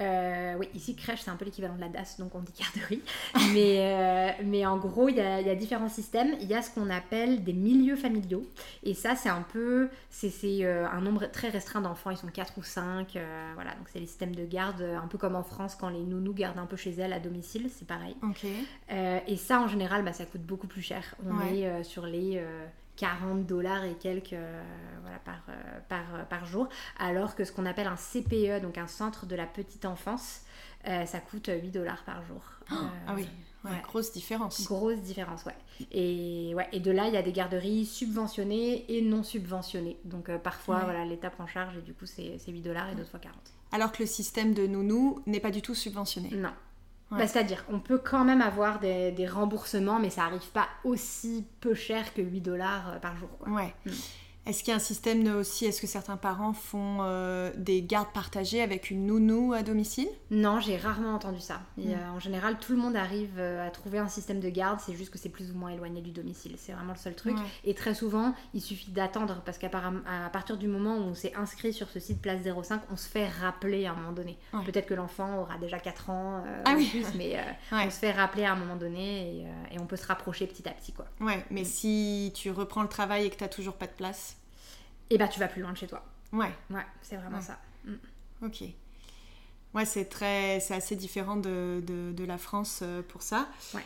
Euh, oui, ici, crèche, c'est un peu l'équivalent de la DAS, donc on dit garderie. mais, euh, mais en gros, il y, a, différents systèmes. Il y a ce qu'on appelle des milieux familiaux. Et ça, c'est un peu. C'est euh, un nombre très restreint d'enfants. Ils sont 4 ou 5. voilà, donc c'est les systèmes de garde, un peu comme en France, quand les nounous gardent un peu chez elles à domicile. C'est pareil. et ça, en général, bah, ça coûte beaucoup plus cher. On est sur les 40 dollars et quelques euh, voilà, par, euh, par, euh, par, jour, alors que ce qu'on appelle un CPE, donc un centre de la petite enfance, ça coûte 8 dollars par jour. Oh, ah oui, grosse différence. Grosse différence, ouais. Et, ouais. et de là, il y a des garderies subventionnées et non subventionnées. Donc parfois, voilà, l'État prend charge et du coup, c'est 8 dollars et d'autres fois 40. Alors que le système de nounou n'est pas du tout subventionné. Non, bah, c'est-à-dire, on peut quand même avoir des, des, remboursements, mais ça arrive pas aussi peu cher que 8 dollars euh, par jour. Quoi. Ouais. Mm. Est-ce qu'il y a un système aussi, est-ce que certains parents font euh, des gardes partagées avec une nounou à domicile? Non, j'ai rarement entendu ça. Hmm. en général, tout le monde arrive euh, à trouver un système de garde, c'est juste que c'est plus ou moins éloigné du domicile. C'est vraiment le seul truc. Et très souvent, il suffit d'attendre parce qu'à partir du moment où on s'est inscrit sur ce site Place 05, on se fait rappeler à un moment donné. Peut-être que l'enfant aura déjà 4 ans euh, ah, oui. plus, mais on se fait rappeler à un moment donné et, et, on peut se rapprocher petit à petit. Quoi. Ouais, mais si tu reprends le travail et que tu n'as toujours pas de place et bah tu vas plus loin de chez toi. Ouais. Ouais, c'est vraiment ça. Mm. Ok. Ouais, c'est très, c'est assez différent de, de, de, la France euh, pour ça. Ouais.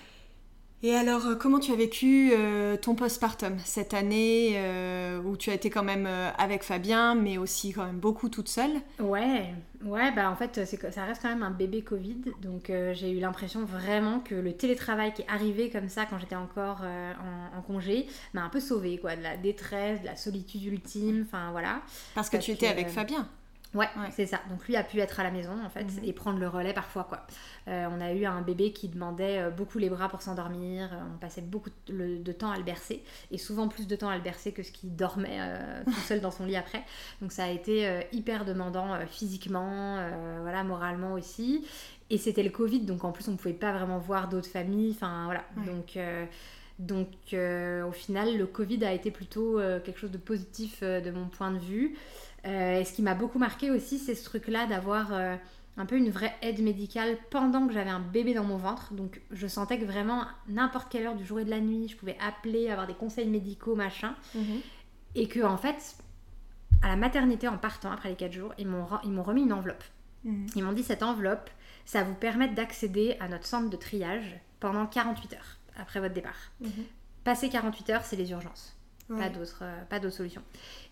Et alors, euh, comment tu as vécu euh, ton postpartum cette année euh, où tu as été quand même avec Fabien, mais aussi quand même beaucoup toute seule? Ouais, ouais, bah en fait, ça reste quand même un bébé Covid, donc j'ai eu l'impression vraiment que le télétravail qui est arrivé comme ça quand j'étais encore en, congé m'a un peu sauvée, quoi, de la détresse, de la solitude ultime, enfin voilà. Parce que tu étais avec Fabien? Ouais, c'est ça. Donc lui a pu être à la maison en fait mhm. et prendre le relais parfois quoi. Euh, on a eu un bébé qui demandait euh, beaucoup les bras pour s'endormir. Euh, on passait beaucoup de temps à le bercer et souvent plus de temps à le bercer que ce qu'il dormait tout seul dans son lit après. Donc ça a été hyper demandant physiquement, voilà, moralement aussi. Et c'était le Covid, donc en plus on ne pouvait pas vraiment voir d'autres familles. Enfin voilà. Donc donc au final, le Covid a été plutôt quelque chose de positif de mon point de vue. Euh, et ce qui m'a beaucoup marqué aussi, c'est ce truc-là d'avoir euh, un peu une vraie aide médicale pendant que j'avais un bébé dans mon ventre. Donc je sentais que vraiment, n'importe quelle heure du jour et de la nuit, je pouvais appeler, avoir des conseils médicaux, machin. Mhm. Et que en fait, à la maternité, en partant après les 4 jours, ils m'ont, remis une enveloppe. Mhm. Ils m'ont dit cette enveloppe, ça vous permet d'accéder à notre centre de triage pendant 48 heures après votre départ. Mhm. Passer 48 heures, c'est les urgences. Pas d'autres euh, pas d'autres solutions.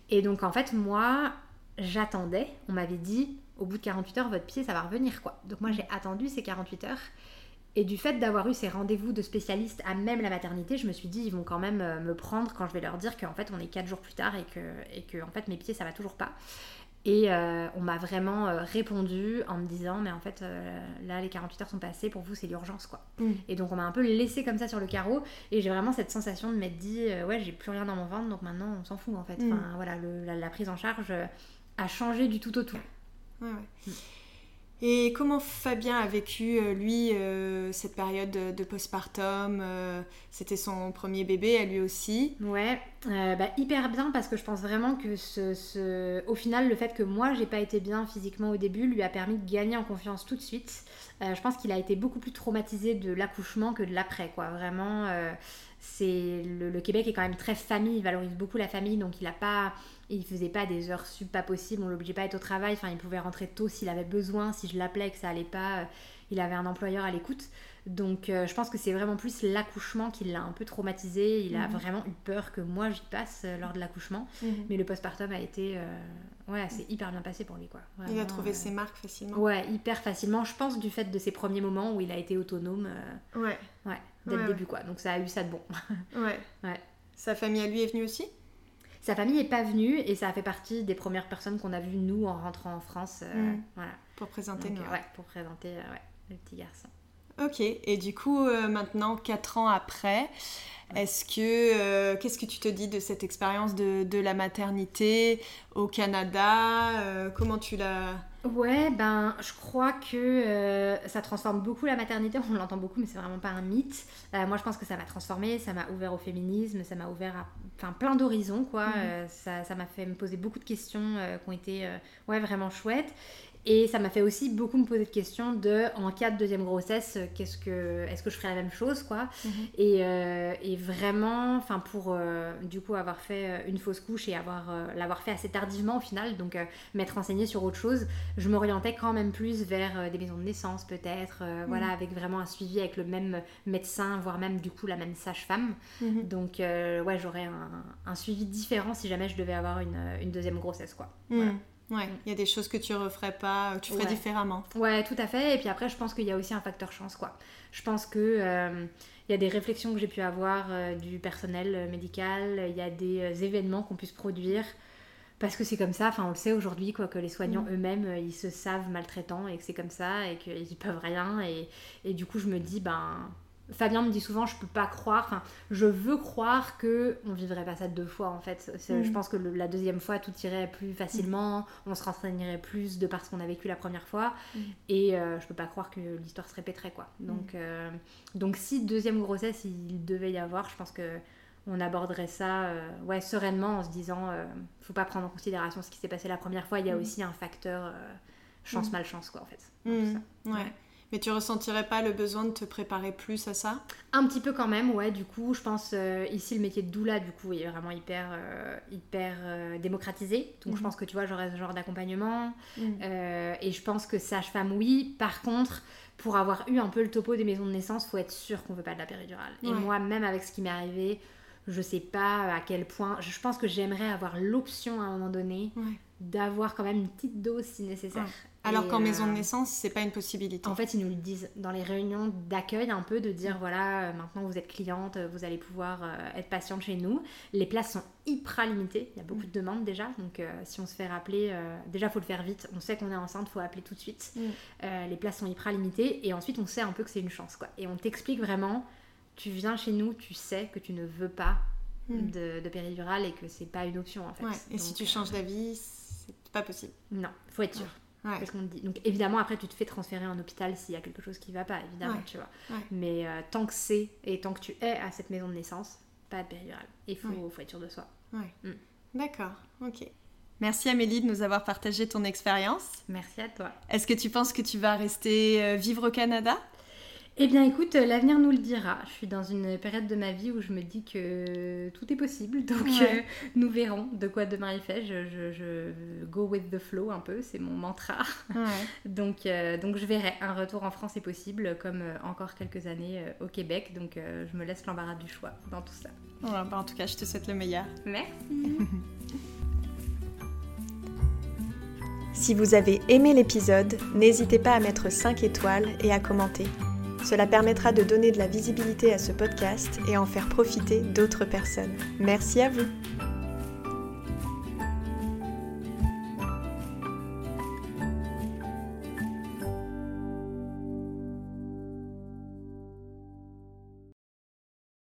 Et donc en fait, moi, j'attendais. On m'avait dit, au bout de 48 heures, votre pied, ça va revenir quoi. Donc moi, j'ai attendu ces 48 heures. Et du fait d'avoir eu ces rendez-vous de spécialistes à même la maternité, je me suis dit, ils vont quand même euh, me prendre quand je vais leur dire qu'en fait, on est 4 jours plus tard et que, et que en fait, mes pieds, ça va toujours pas. Et euh, on m'a vraiment euh, répondu en me disant, mais en fait, euh, là, les 48 heures sont passées, pour vous, c'est l'urgence, quoi. Mm. Et donc, on m'a un peu laissé comme ça sur le carreau. Et j'ai vraiment cette sensation de m'être dit, ouais, j'ai plus rien dans mon ventre, donc maintenant, on s'en fout, en fait. Mm. Enfin, voilà, la, prise en charge a changé du tout au tout. Ouais, ouais. Mm. Et comment Fabien a vécu, euh, lui, euh, cette période de, postpartum euh, C'était son premier bébé, à lui aussi? Ouais, bah, hyper bien parce que je pense vraiment que ce, au final, le fait que moi, j'ai pas été bien physiquement au début lui a permis de gagner en confiance tout de suite. je pense qu'il a été beaucoup plus traumatisé de l'accouchement que de l'après, quoi. Vraiment, c'est le, le, Québec est quand même très famille, il valorise beaucoup la famille, donc il a pas il faisait pas des heures sub pas possibles, on l'obligeait pas à être au travail, enfin il pouvait rentrer tôt s'il avait besoin, si je l'appelais et que ça allait pas, euh, il avait un employeur à l'écoute. Donc euh, je pense que c'est vraiment plus l'accouchement qui l'a un peu traumatisé, il a mhm. vraiment eu peur que moi j'y passe euh, lors de l'accouchement, mhm. mais le postpartum a été ouais, c'est hyper bien passé pour lui quoi. il a trouvé ses marques facilement. Ouais, hyper facilement, je pense du fait de ses premiers moments où il a été autonome. ouais. Ouais, dès le début quoi. Donc ça a eu ça de bon. ouais. ouais. Sa famille à lui est venue aussi? Sa famille n'est pas venue et ça a fait partie des premières personnes qu'on a vues nous en rentrant en France. Euh, mm. Voilà. Pour présenter nous. Ouais, pour présenter euh, le petit garçon. Ok, et du coup, euh, maintenant, 4 ans après, est-ce que qu'est-ce que tu te dis de cette expérience de, de, la maternité au Canada Comment tu l'as Ouais, ben je crois que euh, ça transforme beaucoup la maternité, on l'entend beaucoup mais c'est vraiment pas un mythe. Euh, moi je pense que ça m'a transformé, ça m'a ouvert au féminisme, ça m'a ouvert à enfin, plein d'horizons quoi. Mhm. Euh, ça m'a fait me poser beaucoup de questions qui ont été ouais, vraiment chouettes. Et ça m'a fait aussi beaucoup me poser de questions de, en cas de deuxième grossesse, qu'est-ce que, est-ce que je ferais la même chose, quoi. Mhm. et, euh, et, vraiment, enfin pour euh, du coup avoir fait euh, une fausse couche et avoir l'avoir fait assez tardivement au final, donc m'être renseignée sur autre chose, je m'orientais quand même plus vers des maisons de naissance peut-être, voilà, mhm. avec vraiment un suivi avec le même médecin, voire même du coup la même sage-femme. Mhm. Donc ouais, j'aurais un, un, suivi différent si jamais je devais avoir une, une deuxième grossesse, quoi. Voilà. Ouais, il y a des choses que tu referais pas, tu ferais différemment. Ouais, tout à fait. Et puis après, je pense qu'il y a aussi un facteur chance, quoi. Je pense que euh, il y a des réflexions que j'ai pu avoir euh, du personnel euh, médical, il y a des événements qu'on puisse produire. Parce que c'est comme ça, enfin on le sait aujourd'hui, quoi, que les soignants mm. eux-mêmes, ils se savent maltraitants et que c'est comme ça et qu'ils peuvent rien. Et, et du coup, je me dis, ben, Fabien me dit souvent, je peux pas croire, enfin, je veux croire que on vivrait pas ça deux fois en fait. Je mm. pense que la deuxième fois, tout irait plus facilement, on se renseignerait plus de par ce qu'on a vécu la première fois, mm. et euh, je peux pas croire que l'histoire se répéterait quoi. Mm. Donc, euh, donc si deuxième grossesse il devait y avoir, je pense que on aborderait ça euh, ouais, sereinement en se disant, faut pas prendre en considération ce qui s'est passé la première fois, il y a aussi un facteur chance-malchance quoi en fait. Ouais. Mais tu ressentirais pas le besoin de te préparer plus à ça? Un petit peu quand même, ouais. Du coup, je pense euh, ici le métier de doula, du coup, est vraiment hyper, euh, hyper euh, démocratisé. Donc, je mhm. pense que tu vois, j'aurais ce genre d'accompagnement. Mhm. et je pense que sage-femme, oui. Par contre, pour avoir eu un peu le topo des maisons de naissance, faut être sûr qu'on veut pas de la péridurale. Et moi, même avec ce qui m'est arrivé, je sais pas à quel point. Je pense que j'aimerais avoir l'option à un moment donné d'avoir quand même une petite dose si nécessaire. Alors qu'en maison de naissance, c'est pas une possibilité. En fait, ils nous le disent dans les réunions d'accueil un peu de dire voilà, maintenant vous êtes cliente, vous allez pouvoir être patiente chez nous. Les places sont hyper limitées, il y a beaucoup de demandes déjà, donc si on se fait rappeler, déjà faut le faire vite. On sait qu'on est enceinte, faut appeler tout de suite. les places sont hyper limitées et ensuite on sait un peu que c'est une chance quoi. Et on t'explique vraiment, tu viens chez nous, tu sais que tu ne veux pas Mm. de, péridurale et que c'est pas une option en fait. Et si tu changes euh, d'avis, c'est pas possible. Non, faut être sûr. Parce qu'on dit. Donc évidemment après tu te fais transférer en hôpital s'il y a quelque chose qui va pas évidemment tu vois. Mais euh, tant que c'est et tant que tu es à cette maison de naissance, pas de péridurale. Il faut, faut, être sûr de soi. Mm. D'accord, ok. Merci Amélie de nous avoir partagé ton expérience. Merci à toi. Est-ce que tu penses que tu vas rester euh, vivre au Canada? Eh bien écoute, euh, l'avenir nous le dira. Je suis dans une période de ma vie où je me dis que tout est possible. Donc euh, nous verrons de quoi demain est fait. Je, go with the flow un peu, c'est mon mantra. donc, euh, donc je verrai. Un retour en France est possible comme encore quelques années au Québec. Donc je me laisse l'embarras du choix dans tout ça. Bah, en tout cas, je te souhaite le meilleur. Merci. si vous avez aimé l'épisode, n'hésitez pas à mettre 5 étoiles et à commenter. Cela permettra de donner de la visibilité à ce podcast et en faire profiter d'autres personnes. Merci à vous.